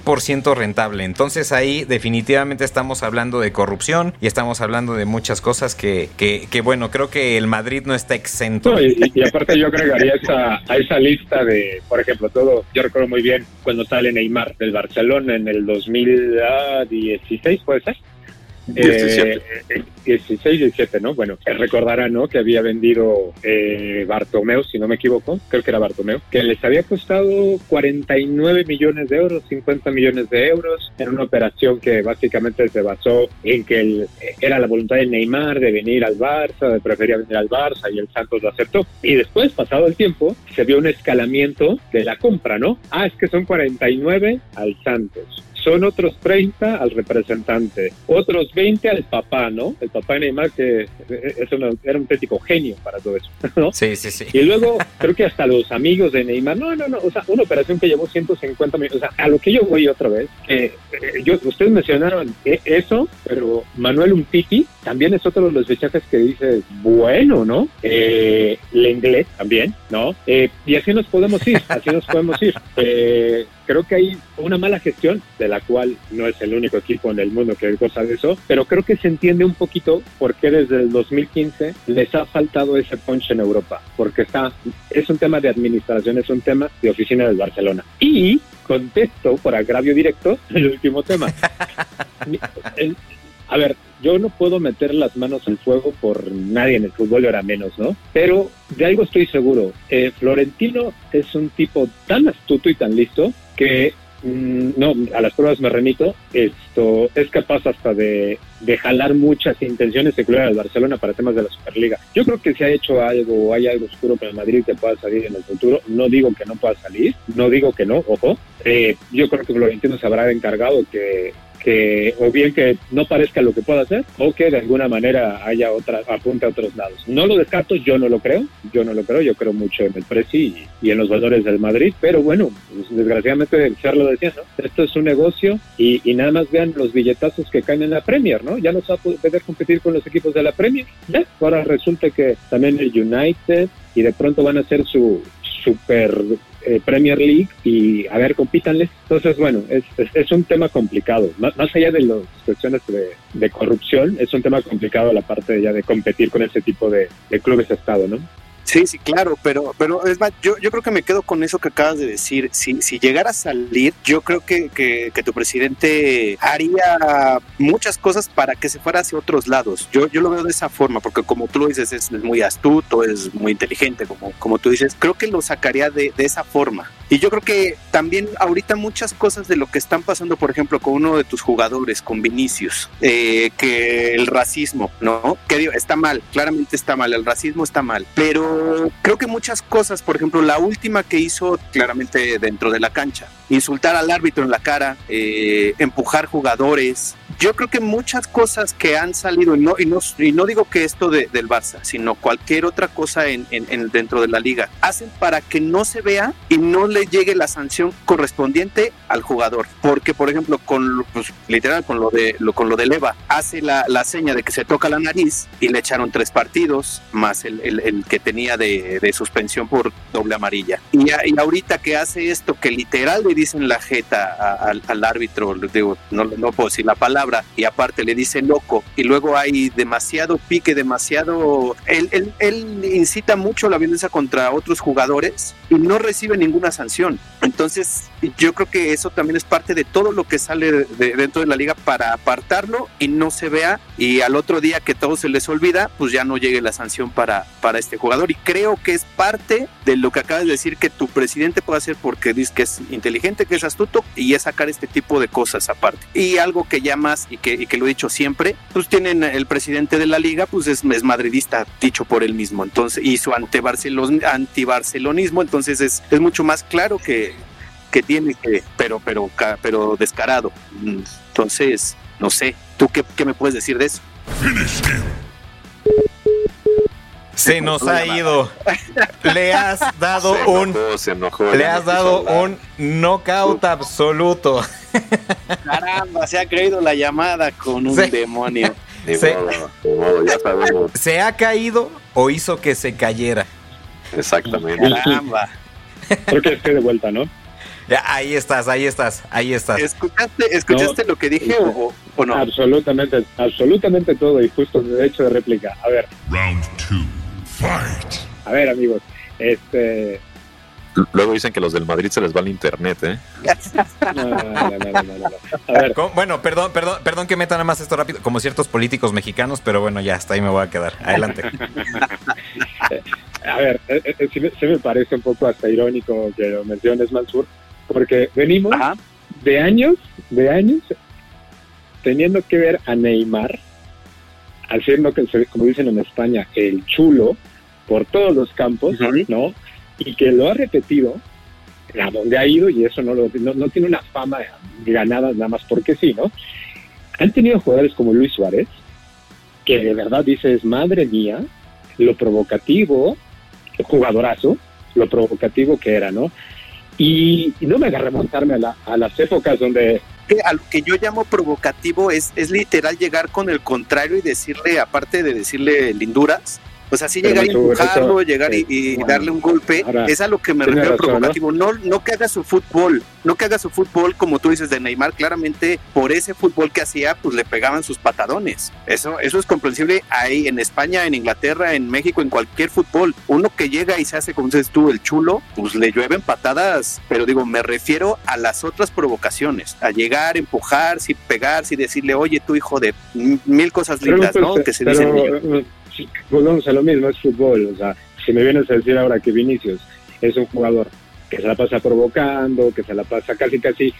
por ciento rentable. Entonces ahí definitivamente estamos hablando de corrupción y estamos hablando de muchas cosas que, que, bueno, creo que el Madrid no está exento. y, aparte yo agregaría esa, a esa lista de, por ejemplo, todo, yo recuerdo muy bien cuando sale Neymar del Barcelona en el 2016, puede ser 17. Eh, 16, 17, ¿no? Bueno, recordará, ¿no? Que había vendido eh, Bartomeu, si no me equivoco, creo que era Bartomeu, que les había costado 49 millones de euros, 50 millones de euros, en una operación que básicamente se basó en que era la voluntad de Neymar de venir al Barça, de preferir venir al Barça y el Santos lo aceptó. Y después, pasado el tiempo, se vio un escalamiento de la compra, ¿no? Ah, es que son 49 al Santos son otros 30 al representante, otros 20 al papá, ¿no? El papá de Neymar, que era un tético genio para todo eso, ¿no? Sí, sí, sí. Y luego creo que hasta los amigos de Neymar, no, no, no, o sea, una operación que llevó 150 millones, o sea, a lo que yo voy otra vez, que eh, yo, ustedes mencionaron e, eso, pero Manuel Umtiti también es otro de los fichajes que dices, bueno, ¿no? Eh, inglés también, ¿no? Eh, y así nos podemos ir, así nos podemos ir. Eh, creo que hay una mala gestión, de la cual no es el único equipo en el mundo que goza de eso, pero creo que se entiende un poquito por qué desde el 2015 les ha faltado ese punch en Europa, porque está, es un tema de administración, es un tema de oficina del Barcelona. Y contesto por agravio directo el último tema. a ver, yo no puedo meter las manos al fuego por nadie en el fútbol ahora menos, ¿no? Pero de algo estoy seguro. Eh, Florentino es un tipo tan astuto y tan listo que mm, no, a las pruebas me remito, esto es capaz hasta de, de jalar muchas intenciones de al Barcelona para temas de la Superliga. Yo creo que si ha hecho algo hay algo oscuro para el Madrid que pueda salir en el futuro, no digo que no pueda salir, no digo que no, ojo, eh, yo creo que Florentino se habrá encargado que que o bien que no parezca lo que pueda hacer o que de alguna manera haya otra apunte a otros lados. No lo descarto, yo no lo creo, yo no lo creo, yo creo mucho en el Presi y, en los valores del Madrid, pero bueno, pues, desgraciadamente el lo decía, ¿no? Esto es un negocio y, nada más vean los billetazos que caen en la Premier, ¿no? Ya no se va a poder competir con los equipos de la Premier. Ahora resulta que también el United y de pronto van a ser su super eh, Premier League y a ver, compítanles. Entonces, bueno, es, es, un tema complicado. Más, allá de las cuestiones de, corrupción, es un tema complicado la parte ya de competir con ese tipo de, de clubes de Estado, ¿no? Sí, sí, claro, pero, pero es más, yo, yo creo que me quedo con eso que acabas de decir. Si, si llegara a salir, yo creo que, que, tu presidente haría muchas cosas para que se fuera hacia otros lados. Yo, yo lo veo de esa forma, porque como tú lo dices, es, muy astuto, es muy inteligente, como, como tú dices. Creo que lo sacaría de, de esa forma. Y yo creo que también ahorita muchas cosas de lo que están pasando, por ejemplo, con uno de tus jugadores, con Vinicius, eh, que el racismo, ¿no? Que digo, está mal, claramente está mal, el racismo está mal, pero creo que muchas cosas, por ejemplo, la última que hizo claramente dentro de la cancha, insultar al árbitro en la cara, eh, empujar jugadores, yo creo que muchas cosas que han salido, y no, y no, y no digo que esto de, del Barça, sino cualquier otra cosa en, en, dentro de la liga, hacen para que no se vea y no le llegue la sanción correspondiente al jugador. Porque, por ejemplo, con pues, literal, con lo de lo, con lo de Leva, hace la, la, seña de que se toca la nariz y le echaron tres partidos, más el, el, el que tenía de, de, suspensión por doble amarilla. Y, y, ahorita que hace esto, que literal le dicen la jeta al, al árbitro, digo, no, no puedo decir la palabra, y aparte le dice loco y luego hay demasiado pique, demasiado... Él, él, él incita mucho la violencia contra otros jugadores y no recibe ninguna sanción. Entonces yo creo que eso también es parte de todo lo que sale de, dentro de la liga para apartarlo y no se vea y al otro día que todo se les olvida, pues ya no llegue la sanción para, para este jugador. Y creo que es parte de lo que acabas de decir que tu presidente puede hacer porque dice que es inteligente, que es astuto y es sacar este tipo de cosas aparte. Y algo que ya más y que, y que lo he dicho siempre, pues tienen el presidente de la liga, pues es, es madridista, dicho por él mismo, entonces, y su anti-barcelonismo, entonces es, es mucho más claro que, que tiene que, pero, pero, pero descarado. Entonces, no sé, ¿tú qué, qué me puedes decir de eso? Se nos ha ido. Le has dado un. le has dado un knockout absoluto. Caramba, se ha creído la llamada con un demonio. Se, ha caído o hizo que se cayera? Exactamente. Caramba. Creo que estoy de vuelta, ¿no? ahí estás, ahí estás, ahí estás. ¿Escuchaste, escuchaste lo que dije o, o, no? Absolutamente, absolutamente todo y justo de hecho de réplica. A ver. Round two, fight. A ver, amigos, este Luego dicen que los del Madrid se les va el internet, ¿eh? bueno, perdón, perdón, perdón que meta nada más esto rápido, como ciertos políticos mexicanos, pero bueno, ya hasta ahí me voy a quedar. Adelante. a ver, eh, eh, sí, me parece un poco hasta irónico que lo menciones, Mansur, porque venimos de años, de años, teniendo que ver a Neymar haciendo que, como dicen en España, el chulo por todos los campos, ¿no? y que lo ha repetido a donde ha ido y eso no, lo, no, tiene una fama ganada nada más porque sí, ¿no? Han tenido jugadores como Luis Suárez, que de verdad dices, madre mía, lo provocativo, jugadorazo, lo provocativo que era, ¿no? Y, no me haga remontarme a, a las épocas donde que a lo que yo llamo provocativo es, es literal llegar con el contrario y decirle, aparte de decirle linduras, pues así llegar y empujarlo, llegar y, darle un golpe, es a lo que me refiero provocativo. ¿no? ¿no? que haga su fútbol, no que haga su fútbol como tú dices de Neymar, claramente por ese fútbol que hacía, pues le pegaban sus patadones. Eso, eso es comprensible ahí en España, en Inglaterra, en México, en cualquier fútbol. Uno que llega y se hace, como dices tú, el chulo, pues le llueven patadas, pero digo, me refiero a las otras provocaciones, a llegar, empujar, sin pegar, sin decirle, oye, tu hijo de mil cosas lindas, ¿no? Que se dicen volvemos a lo mismo, es fútbol. O sea, si me vienes a decir ahora que Vinicius es un jugador que se la pasa provocando, que se la pasa casi casi,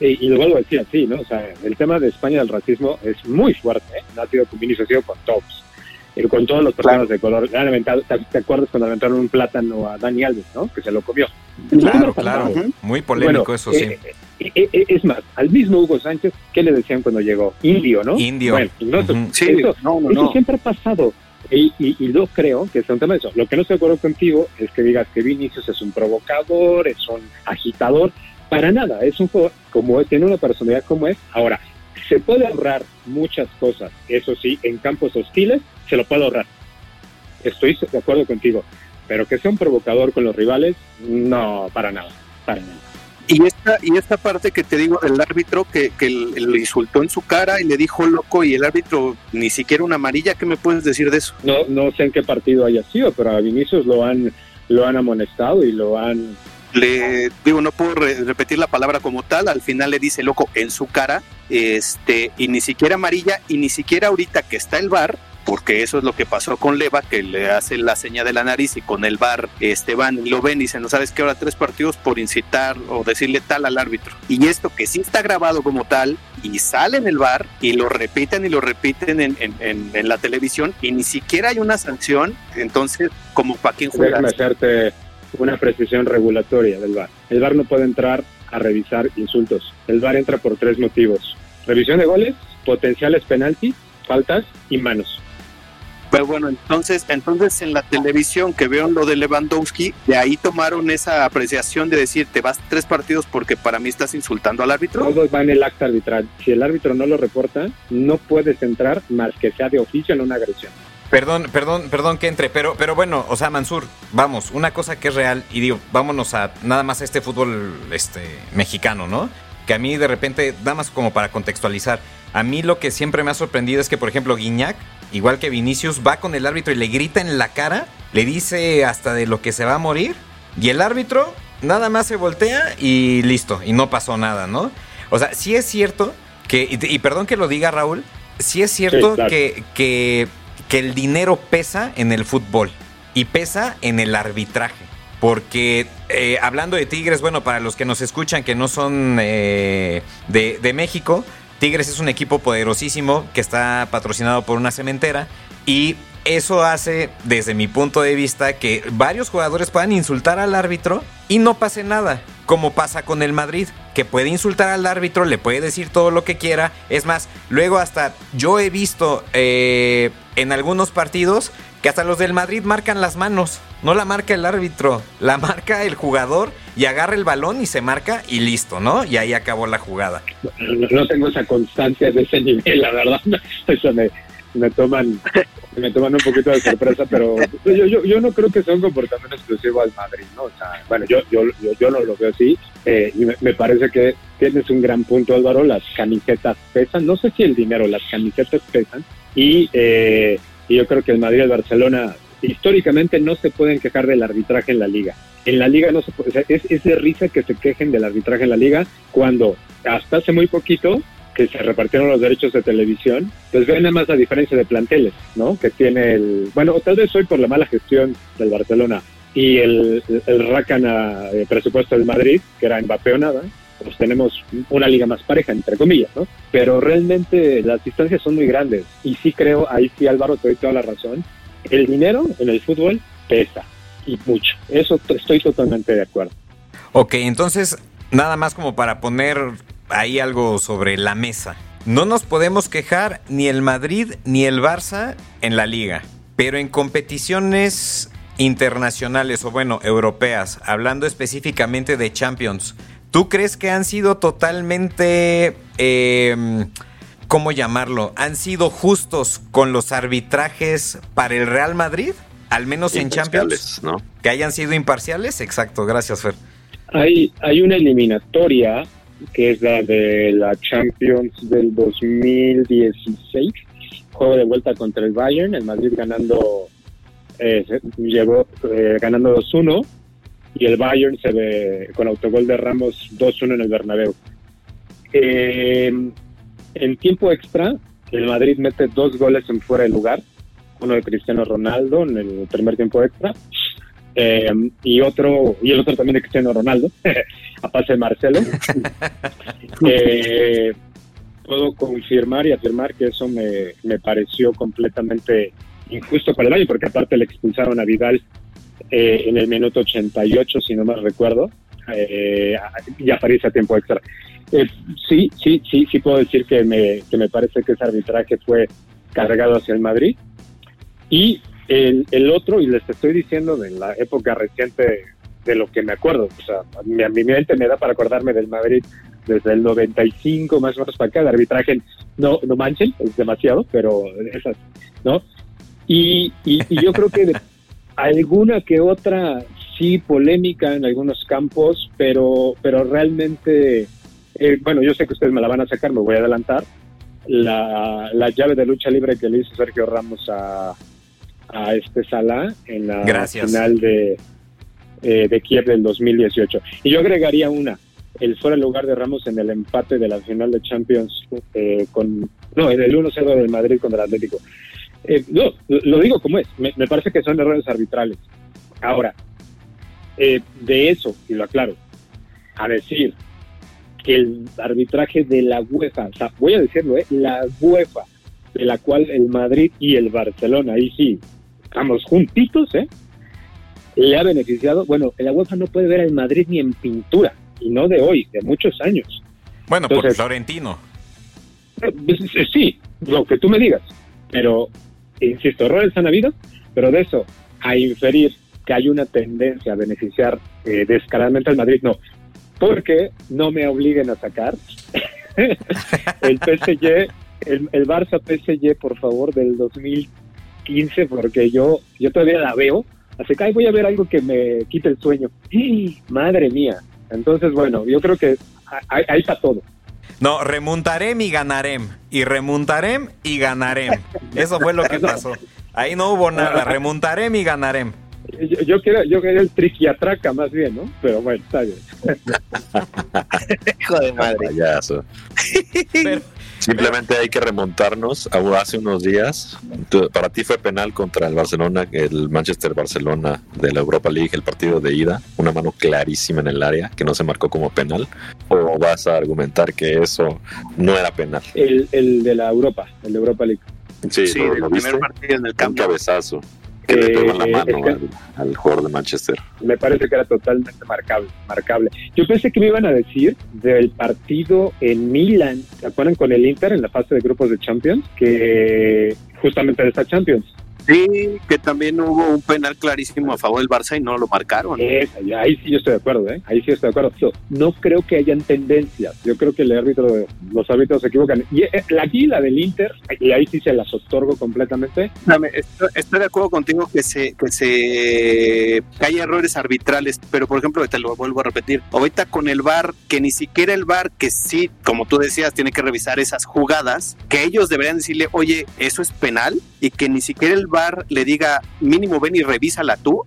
y, lo vuelvo a decir así, ¿no? O sea, el tema de España del racismo es muy fuerte, ¿eh? No ha sido con Vinicius, ha sido con todos. Con todos los personas de color. ¿Te, acuerdas cuando aventaron un plátano a Dani Alves, ¿no? Que se lo comió. Claro, claro. Muy polémico eso, sí. Eh, eh, eh, es más, al mismo Hugo Sánchez, ¿qué le decían cuando llegó? Indio, ¿no? Indio. Bueno, sí, eso, no, no, eso siempre ha pasado. Y, y, yo creo que es un tema de eso. Lo que no estoy de acuerdo contigo es que digas que Vinicius es un provocador, es un agitador. Para nada, es un juego como es, tiene una personalidad como es. Ahora, se puede ahorrar muchas cosas, eso sí, en campos hostiles se lo puede ahorrar. Estoy de acuerdo contigo, pero que sea un provocador con los rivales, no, para nada, para nada. Y esta, y esta parte que te digo del árbitro que, que le insultó en su cara y le dijo loco y el árbitro ni siquiera una amarilla, ¿qué me puedes decir de eso? No, no sé en qué partido haya sido, pero a Vinicius lo han, lo han amonestado y lo han... Le digo, no puedo repetir la palabra como tal, al final le dice loco en su cara, este, y ni siquiera amarilla, y ni siquiera ahorita que está el bar, porque eso es lo que pasó con Leva, que le hace la seña de la nariz y con el bar este, van y lo ven y dicen, no sabes qué, ahora tres partidos por incitar o decirle tal al árbitro. Y esto que sí está grabado como tal y sale en el bar y lo repiten y lo repiten en, en, la televisión y ni siquiera hay una sanción, entonces, como para quién juega. Déjame hacerte una precisión regulatoria del bar. El bar no puede entrar a revisar insultos. El bar entra por tres motivos. Revisión de goles, potenciales penaltis, faltas y manos. Pero bueno, entonces, entonces en la televisión que veo lo de Lewandowski, de ahí tomaron esa apreciación de decir, te vas tres partidos porque para mí estás insultando al árbitro. Todo va en el acta arbitral. Si el árbitro no lo reporta, no puedes entrar más que sea de oficio en una agresión. Perdón, perdón, perdón que entre, pero, pero bueno, o sea, Mansur, vamos, una cosa que es real, y digo, vámonos a nada más a este fútbol este, mexicano, ¿no? Que a mí de repente, nada más como para contextualizar, a mí lo que siempre me ha sorprendido es que, por ejemplo, Guiñac igual que Vinicius, va con el árbitro y le grita en la cara, le dice hasta de lo que se va a morir, y el árbitro nada más se voltea y listo, y no pasó nada, ¿no? O sea, sí es cierto que, y, perdón que lo diga Raúl, sí es cierto que, que, el dinero pesa en el fútbol y pesa en el arbitraje. Porque eh, hablando de Tigres, bueno, para los que nos escuchan que no son eh, de, de México, Tigres es un equipo poderosísimo que está patrocinado por una cementera y eso hace, desde mi punto de vista, que varios jugadores puedan insultar al árbitro y no pase nada, como pasa con el Madrid, que puede insultar al árbitro, le puede decir todo lo que quiera. Es más, luego hasta yo he visto eh, en algunos partidos hasta los del Madrid marcan las manos. No la marca el árbitro, la marca el jugador y agarra el balón y se marca y listo, ¿no? Y ahí acabó la jugada. No, tengo esa constancia de ese nivel, la verdad. Eso me, me toman me toman un poquito de sorpresa, pero yo, yo, yo no creo que sea un comportamiento exclusivo al Madrid, ¿no? O sea, bueno, yo, yo, yo, no lo veo así eh, y me, parece que tienes un gran punto, Álvaro, las camisetas pesan, no sé si el dinero, las camisetas pesan y, eh, y yo creo que el Madrid y el Barcelona históricamente no se pueden quejar del arbitraje en la liga. En la liga no se puede, es, es de risa que se quejen del arbitraje en la liga cuando hasta hace muy poquito que se repartieron los derechos de televisión, pues ven nada más la diferencia de planteles, ¿no? Que tiene el, bueno, tal vez hoy por la mala gestión del Barcelona y el, el Rácana de presupuesto del Madrid, que era Mbappé o nada, pues tenemos una liga más pareja, entre comillas, ¿no? Pero realmente las distancias son muy grandes y sí creo, ahí sí Álvaro te doy toda la razón, el dinero en el fútbol pesa y mucho. Eso estoy totalmente de acuerdo. Ok, entonces, nada más como para poner ahí algo sobre la mesa. No nos podemos quejar ni el Madrid ni el Barça en la liga, pero en competiciones internacionales o bueno, europeas, hablando específicamente de Champions, ¿tú crees que han sido totalmente eh, ¿cómo llamarlo? ¿Han sido justos con los arbitrajes para el Real Madrid? Al menos en Champions. ¿no? Que hayan sido imparciales. Exacto, gracias, Fer. Hay, hay una eliminatoria que es la de la Champions del 2016, juego de vuelta contra el Bayern, el Madrid ganando eh, llegó eh, ganando 2-1 y el Bayern se ve con autogol de Ramos 2-1 en el Bernabéu. Eh, en tiempo extra, el Madrid mete dos goles en fuera de lugar, uno de Cristiano Ronaldo en el primer tiempo extra eh, y otro y el otro también de Cristiano Ronaldo a pase de Marcelo eh, puedo confirmar y afirmar que eso me, me, pareció completamente injusto para el año porque aparte le expulsaron a Vidal eh, en el minuto 88 si no me recuerdo eh, y aparece a tiempo extra. Eh, sí sí sí sí puedo decir que me, que me parece que ese arbitraje fue cargado hacia el Madrid. Y el, el, otro, y les estoy diciendo de la época reciente de lo que me acuerdo, o sea, mi, mi mente me da para acordarme del Madrid desde el 95 más o menos para acá, el arbitraje, no, no manchen, es demasiado, pero esas, ¿no? Y, y, y yo creo que de alguna que otra sí polémica en algunos campos, pero, pero realmente, eh, bueno, yo sé que ustedes me la van a sacar, me voy a adelantar, la, la llave de lucha libre que le hizo Sergio Ramos a, a este Salah en la Gracias. final de, eh, de Kiev del 2018. Y yo agregaría una, el fuera el lugar de Ramos en el empate de la final de Champions eh, con, no, en el 1-0 del Madrid contra el Atlético. Eh, no, lo digo como es, me, me, parece que son errores arbitrales. Ahora, eh, de eso, y lo aclaro, a decir que el arbitraje de la UEFA, o sea, voy a decirlo, eh, la UEFA, de la cual el Madrid y el Barcelona, ahí sí, estamos juntitos, ¿eh? Le ha beneficiado. Bueno, la UEFA no puede ver al Madrid ni en pintura, y no de hoy, de muchos años. Bueno, Entonces, por Florentino. Eh, sí, lo que tú me digas. Pero, insisto, errores han habido, pero de eso a inferir que hay una tendencia a beneficiar eh, descaradamente al Madrid, no. Porque no me obliguen a sacar el PSG el, Barça PSG, por favor, del 2015, porque yo, yo todavía la veo. Así que voy a ver algo que me quite el sueño. ¡Y, madre mía. Entonces, bueno, yo creo que ahí, ahí está todo. No, remontarem y ganarem. Y remontarem y ganarem. Eso fue lo que pasó. Ahí no hubo nada. Remontarem y ganarem. Yo, yo quiero, yo quería el triquiatraca más bien, ¿no? Pero bueno, está bien. Hijo de madre. Payaso. Pero, Simplemente hay que remontarnos a hace unos días. Para ti fue penal contra el Barcelona, el Manchester Barcelona de la Europa League, el partido de ida, una mano clarísima en el área que no se marcó como penal. ¿O vas a argumentar que eso no era penal? El, el de la Europa, el de Europa League. Sí, Sí, ¿lo- el primer partido en el Un campo. cabezazo que le Eh, la mano al jugador de Manchester. me parece que era totalmente marcable, marcable. Yo pensé que me iban a decir del partido en Milan, ¿se acuerdan con el Inter en la fase de grupos de Champions? Que justamente de esta Champions. Sí, que también hubo un penal clarísimo a favor del Barça y no lo marcaron. Ahí sí yo estoy de acuerdo, ¿eh? Ahí sí estoy de acuerdo. Yo no creo que hayan tendencias. Yo creo que el árbitro, los árbitros se equivocan. Y eh, la aquí, la del Inter, y ahí sí se las otorgo completamente. Dame, Estoy, estoy de acuerdo contigo que se que se que hay errores arbitrales, pero por ejemplo, te lo vuelvo a repetir, ahorita con el VAR, que ni siquiera el VAR, que sí, como tú decías, tiene que revisar esas jugadas, que ellos deberían decirle, oye, eso es penal, y que ni siquiera el VAR le diga, mínimo ven y revísala tú,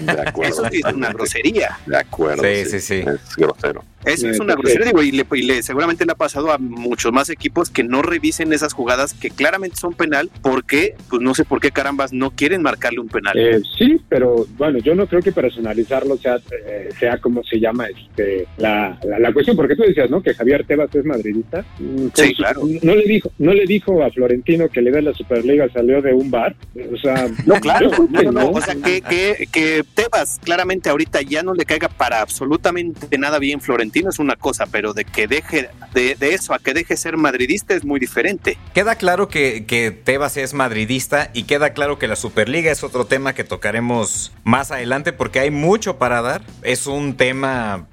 De acuerdo. eso sí es una grosería. De acuerdo. Sí, sí, sí. Es grosero. Eso es una grosería, digo, y, le, y le- seguramente le ha pasado a muchos más equipos que no revisen esas jugadas que claramente son penal, porque, pues no sé por qué carambas no quieren marcarle un penal. Eh, sí, pero bueno, yo no creo que personalizarlo sea, eh, sea como se llama este la, la, la cuestión, porque tú decías, ¿no? Que Javier Tebas es madridista. Mm, Sí, pues, claro. No le dijo, no le dijo a Florentino que le de la Superliga salió de un bar. O sea, No, claro, no, que no, no, no. o sea, que, que, que Tebas claramente ahorita ya no le caiga para absolutamente nada bien Florentino es una cosa, pero de que deje, de, de eso a que deje ser madridista es muy diferente. Queda claro que, que Tebas es madridista y queda claro que la Superliga es otro tema que tocaremos más adelante porque hay mucho para dar. Es un tema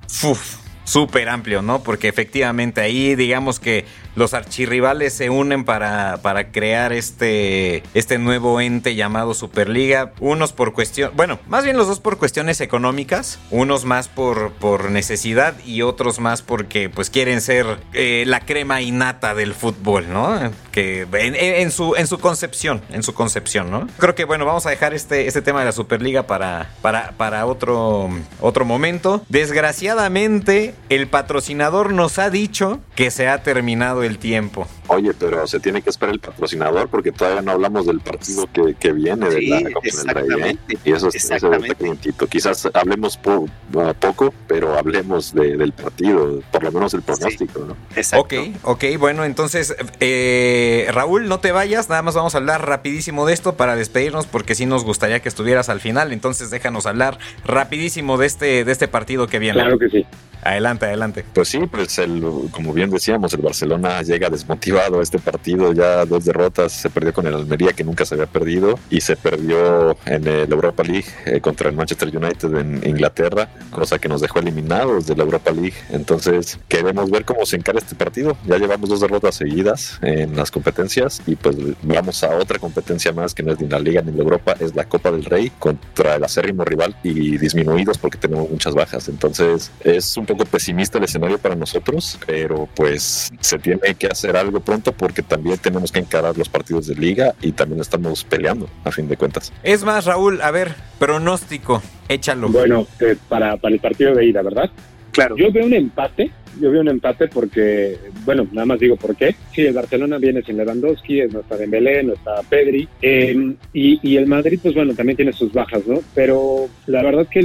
súper amplio, ¿no? Porque efectivamente ahí digamos que los archirrivales se unen para, para crear este, este nuevo ente llamado Superliga. Unos por cuestión, bueno, más bien los dos por cuestiones económicas, unos más por, por necesidad y otros más porque pues quieren ser eh, la crema innata del fútbol, ¿no? Que en, su, en su concepción, en su concepción, ¿no? Creo que bueno, vamos a dejar este, este tema de la Superliga para, para, para otro, otro momento. Desgraciadamente, el patrocinador nos ha dicho que se ha terminado el tiempo. Oye, pero se tiene que esperar el patrocinador porque todavía no hablamos del partido que, que viene de la Copa del Rey. ¿eh? Y eso es calientito. Quizás hablemos poco, pero hablemos del partido, por lo menos el pronóstico. ¿no? Ok, ok, bueno, entonces, eh, Raúl, no te vayas, nada más vamos a hablar rapidísimo de esto para despedirnos porque sí nos gustaría que estuvieras al final, entonces déjanos hablar rapidísimo de este, de este partido que viene. Claro que sí. Adelante, adelante. Pues sí, pues el, como bien decíamos, el Barcelona llega desmotivado a este partido, ya dos derrotas, se perdió con el Almería que nunca se había perdido y se perdió en el Europa League eh, contra el Manchester United en Inglaterra, cosa que nos dejó eliminados de la Europa League. Entonces queremos ver cómo se encara este partido. Ya llevamos dos derrotas seguidas en las competencias y pues vamos a otra competencia más que no es ni la Liga ni la Europa, es la Copa del Rey contra el acérrimo rival y disminuidos porque tenemos muchas bajas. Entonces es un poco pesimista el escenario para nosotros, pero pues se tiene que hacer algo pronto porque también tenemos que encarar los partidos de liga y también estamos peleando a fin de cuentas. Es más, Raúl, a ver, pronóstico, échalo. Bueno, eh, para, para el partido de ida, ¿verdad? Claro. Yo veo un empate yo veo un empate porque, bueno, nada más digo por qué. Sí, el Barcelona viene sin Lewandowski, no está Dembélé, no está Pedri, eh, y, el Madrid, pues bueno, también tiene sus bajas, ¿no? Pero la verdad que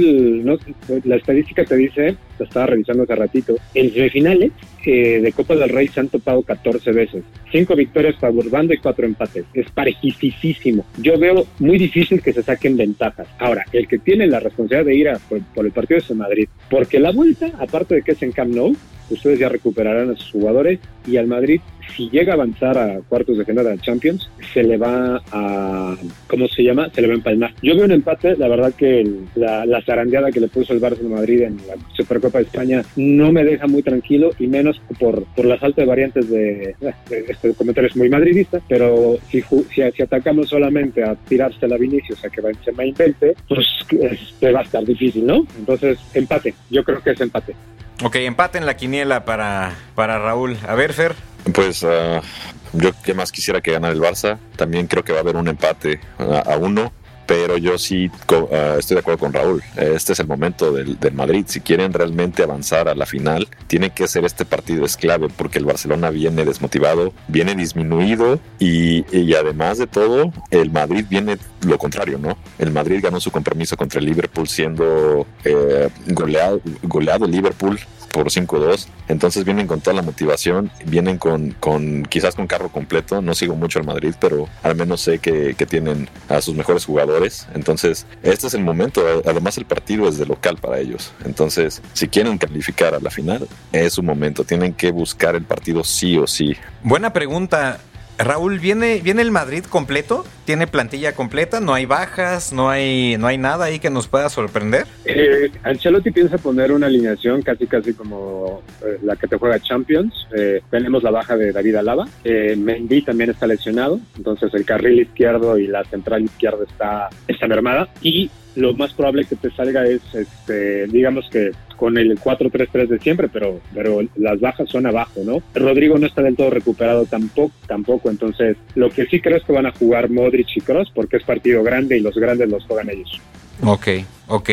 la estadística te dice, lo estaba revisando hace ratito, en semifinales eh, de Copa del Rey se han topado 14 veces, cinco victorias para Burbando y cuatro empates. Es parejísimo. Yo veo muy difícil que se saquen ventajas. Ahora, el que tiene la responsabilidad de ir a, por, por el partido es el Madrid, porque la vuelta, aparte de que es en Camp Nou, ustedes ya recuperarán a sus jugadores y al Madrid, si llega a avanzar a cuartos de final de la Champions, se le va a, ¿cómo se llama? Se le va a empalmar. Yo veo un empate, la verdad que la, zarandeada que le puso el Barça de Madrid en la Supercopa de España no me deja muy tranquilo y menos por, por la falta de variantes de, este comentario es muy madridista, pero si, si, atacamos solamente a tirarse la Vinicius a que me invente, pues este, va a estar difícil, ¿no? Entonces, empate, yo creo que es empate. Ok, empate en la quiniela para, para Raúl. A. Pues uh, yo que más quisiera que ganara el Barça. También creo que va a haber un empate a uno pero yo sí uh, estoy de acuerdo con Raúl. Este es el momento del, Madrid. Si quieren realmente avanzar a la final, tiene que ser este partido es clave porque el Barcelona viene desmotivado, viene disminuido y, además de todo, el Madrid viene lo contrario, ¿no? El Madrid ganó su compromiso contra el Liverpool siendo eh, goleado, goleado Liverpool por 5-2. Entonces vienen con toda la motivación, vienen con, con quizás con carro completo. No sigo mucho al Madrid, pero al menos sé que, que, tienen a sus mejores jugadores. Entonces, este es el momento. Además, el partido es de local para ellos. Entonces, si quieren calificar a la final, es su momento. Tienen que buscar el partido sí o sí. Buena pregunta. Raúl, ¿viene, ¿viene el Madrid completo? ¿Tiene plantilla completa? ¿No hay bajas? ¿No hay, no hay nada ahí que nos pueda sorprender? Eh, Ancelotti piensa poner una alineación casi casi como eh, la que te juega Champions. Eh, tenemos la baja de David Alaba. Eh, Mendy también está lesionado. Entonces el carril izquierdo y la central izquierda está, está mermada. Y lo más probable que te salga es, este, digamos que con el 4-3-3 de siempre, pero, pero las bajas son abajo, ¿no? Rodrigo no está del todo recuperado tampoco, tampoco, entonces lo que sí creo es que van a jugar Modric y Cross porque es partido grande y los grandes los juegan ellos. Ok, ok.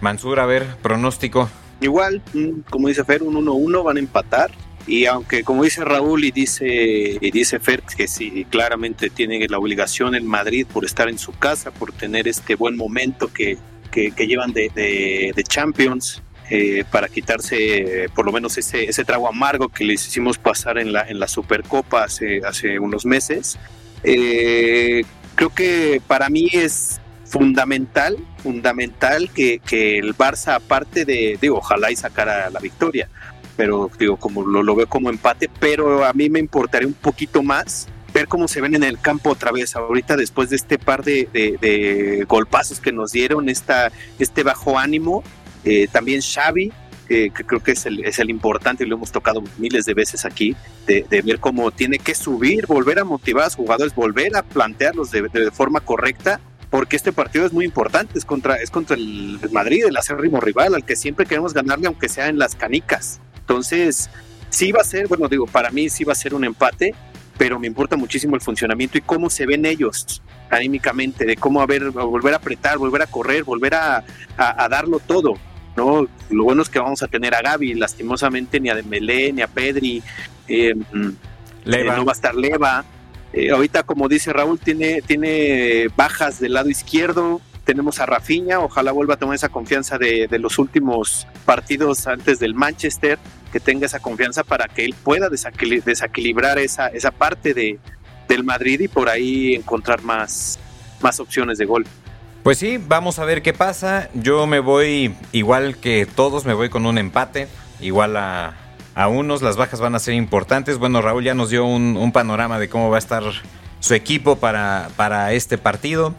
Mansur, a ver, pronóstico. Igual, como dice Fer, un 1-1 van a empatar. Y aunque como dice Raúl y dice, y dice Fer que sí, claramente tiene la obligación en Madrid por estar en su casa, por tener este buen momento que, que, llevan de, de, Champions, eh, para quitarse por lo menos ese, ese trago amargo que les hicimos pasar en la, en la Supercopa hace, hace unos meses. Eh, creo que para mí es fundamental, fundamental que, que el Barça, aparte de, digo, ojalá y sacara la victoria, pero digo, como lo, veo como empate, pero a mí me importaría un poquito más ver cómo se ven en el campo otra vez ahorita después de este par de, de, golpazos que nos dieron, esta, este bajo ánimo. Eh, también Xavi, que creo que es el, es el importante lo hemos tocado miles de veces aquí, de, ver cómo tiene que subir, volver a motivar a los jugadores, volver a plantearlos de, de forma correcta porque este partido es muy importante, es contra, es contra el Madrid, el acérrimo rival, al que siempre queremos ganarle, aunque sea en las canicas. Entonces, sí va a ser, bueno, digo, para mí sí va a ser un empate, pero me importa muchísimo el funcionamiento y cómo se ven ellos anímicamente, de cómo a ver, volver a apretar, volver a correr, volver a, darlo todo. ¿no? Lo bueno es que vamos a tener a Gaby, lastimosamente ni a Dembélé, ni a Pedri, eh, eh, no va a estar Leva, eh, ahorita, como dice Raúl, tiene, tiene bajas del lado izquierdo. Tenemos a Rafinha, ojalá vuelva a tomar esa confianza de, los últimos partidos antes del Manchester, que tenga esa confianza para que él pueda desequilibrar esa, esa parte de, del Madrid y por ahí encontrar más, más opciones de gol. Pues sí, vamos a ver qué pasa. Yo me voy igual que todos, me voy con un empate, igual a, a unos, las bajas van a ser importantes. Bueno, Raúl ya nos dio un, panorama de cómo va a estar su equipo para, para este partido.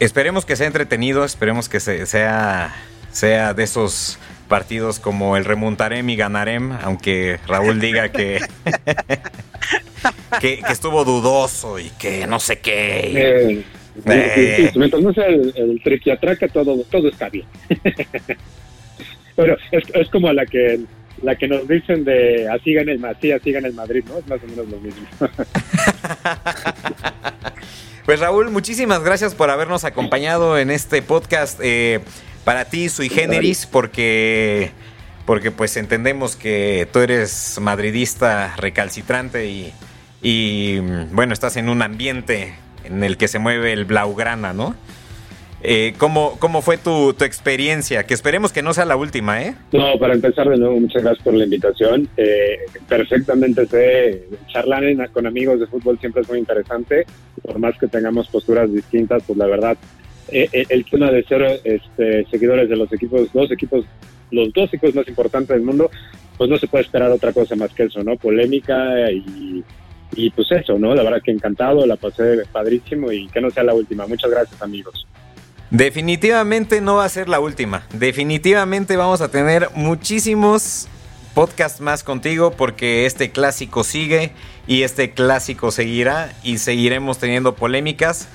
Esperemos que sea entretenido, esperemos que sea, sea de esos partidos como el remontarem y ganarem, aunque Raúl diga que, que, estuvo dudoso y que no sé qué. Eh, eh. mientras no sea el, el todo, todo está bien. Pero es, es como la que la que nos dicen de así gana el Madrid, así gana el Madrid, ¿no? Es más o menos lo mismo. pues Raúl, muchísimas gracias por habernos acompañado en este podcast. Eh, para ti, sui generis, porque, porque pues entendemos que tú eres madridista recalcitrante y, bueno, estás en un ambiente en el que se mueve el blaugrana, ¿no? Eh, ¿cómo, ¿Cómo fue tu, tu, experiencia? Que esperemos que no sea la última, ¿eh? No, para empezar de nuevo, muchas gracias por la invitación. Eh, perfectamente sé, charlar con amigos de fútbol siempre es muy interesante, por más que tengamos posturas distintas, pues la verdad, eh, eh, el de ser este, seguidores de los equipos, dos equipos, los dos equipos más importantes del mundo, pues no se puede esperar otra cosa más que eso, ¿no? Polémica y, y pues eso, ¿no? La verdad que encantado, la pasé padrísimo y que no sea la última. Muchas gracias, amigos. Definitivamente no va a ser la última. Definitivamente vamos a tener muchísimos podcasts más contigo porque este clásico sigue y este clásico seguirá y seguiremos teniendo polémicas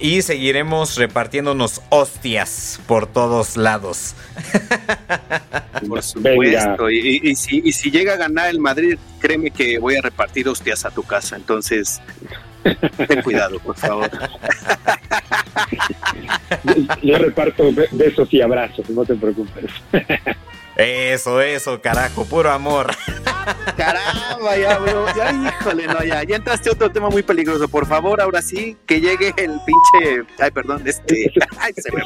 y seguiremos repartiéndonos hostias por todos lados. Por supuesto. Y, si, y si llega a ganar el Madrid, créeme que voy a repartir hostias a tu casa. Entonces, ten cuidado, por favor. Yo reparto besos y abrazos, no te preocupes. Eso, eso, carajo, puro amor. Caramba, ya, bro, ya, híjole, no, ya, ya entraste otro tema muy peligroso. Por favor, ahora sí, que llegue el pinche, ay, perdón, este,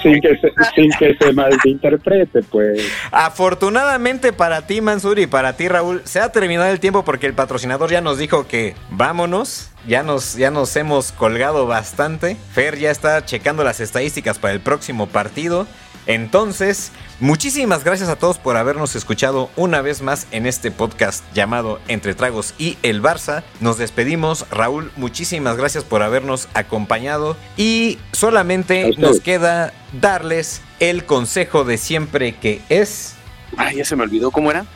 sin, que se, sin que se malinterprete, pues. Afortunadamente para ti, Mansur, y para ti, Raúl, se ha terminado el tiempo porque el patrocinador ya nos dijo que vámonos. Ya nos, ya nos hemos colgado bastante. Fer ya está checando las estadísticas para el próximo partido. Entonces, muchísimas gracias a todos por habernos escuchado una vez más en este podcast llamado Entre Tragos y el Barça. Nos despedimos, Raúl, muchísimas gracias por habernos acompañado y solamente nos queda darles el consejo de siempre que es... Ay, ya se me olvidó cómo era.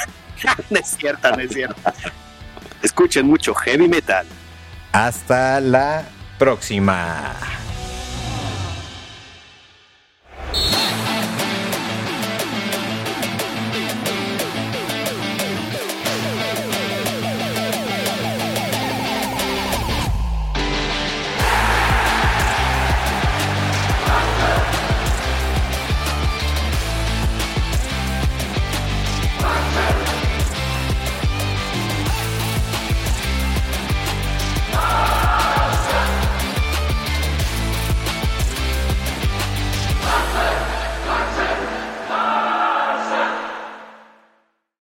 no es cierta, no es cierta. Escuchen mucho heavy metal. Hasta la próxima.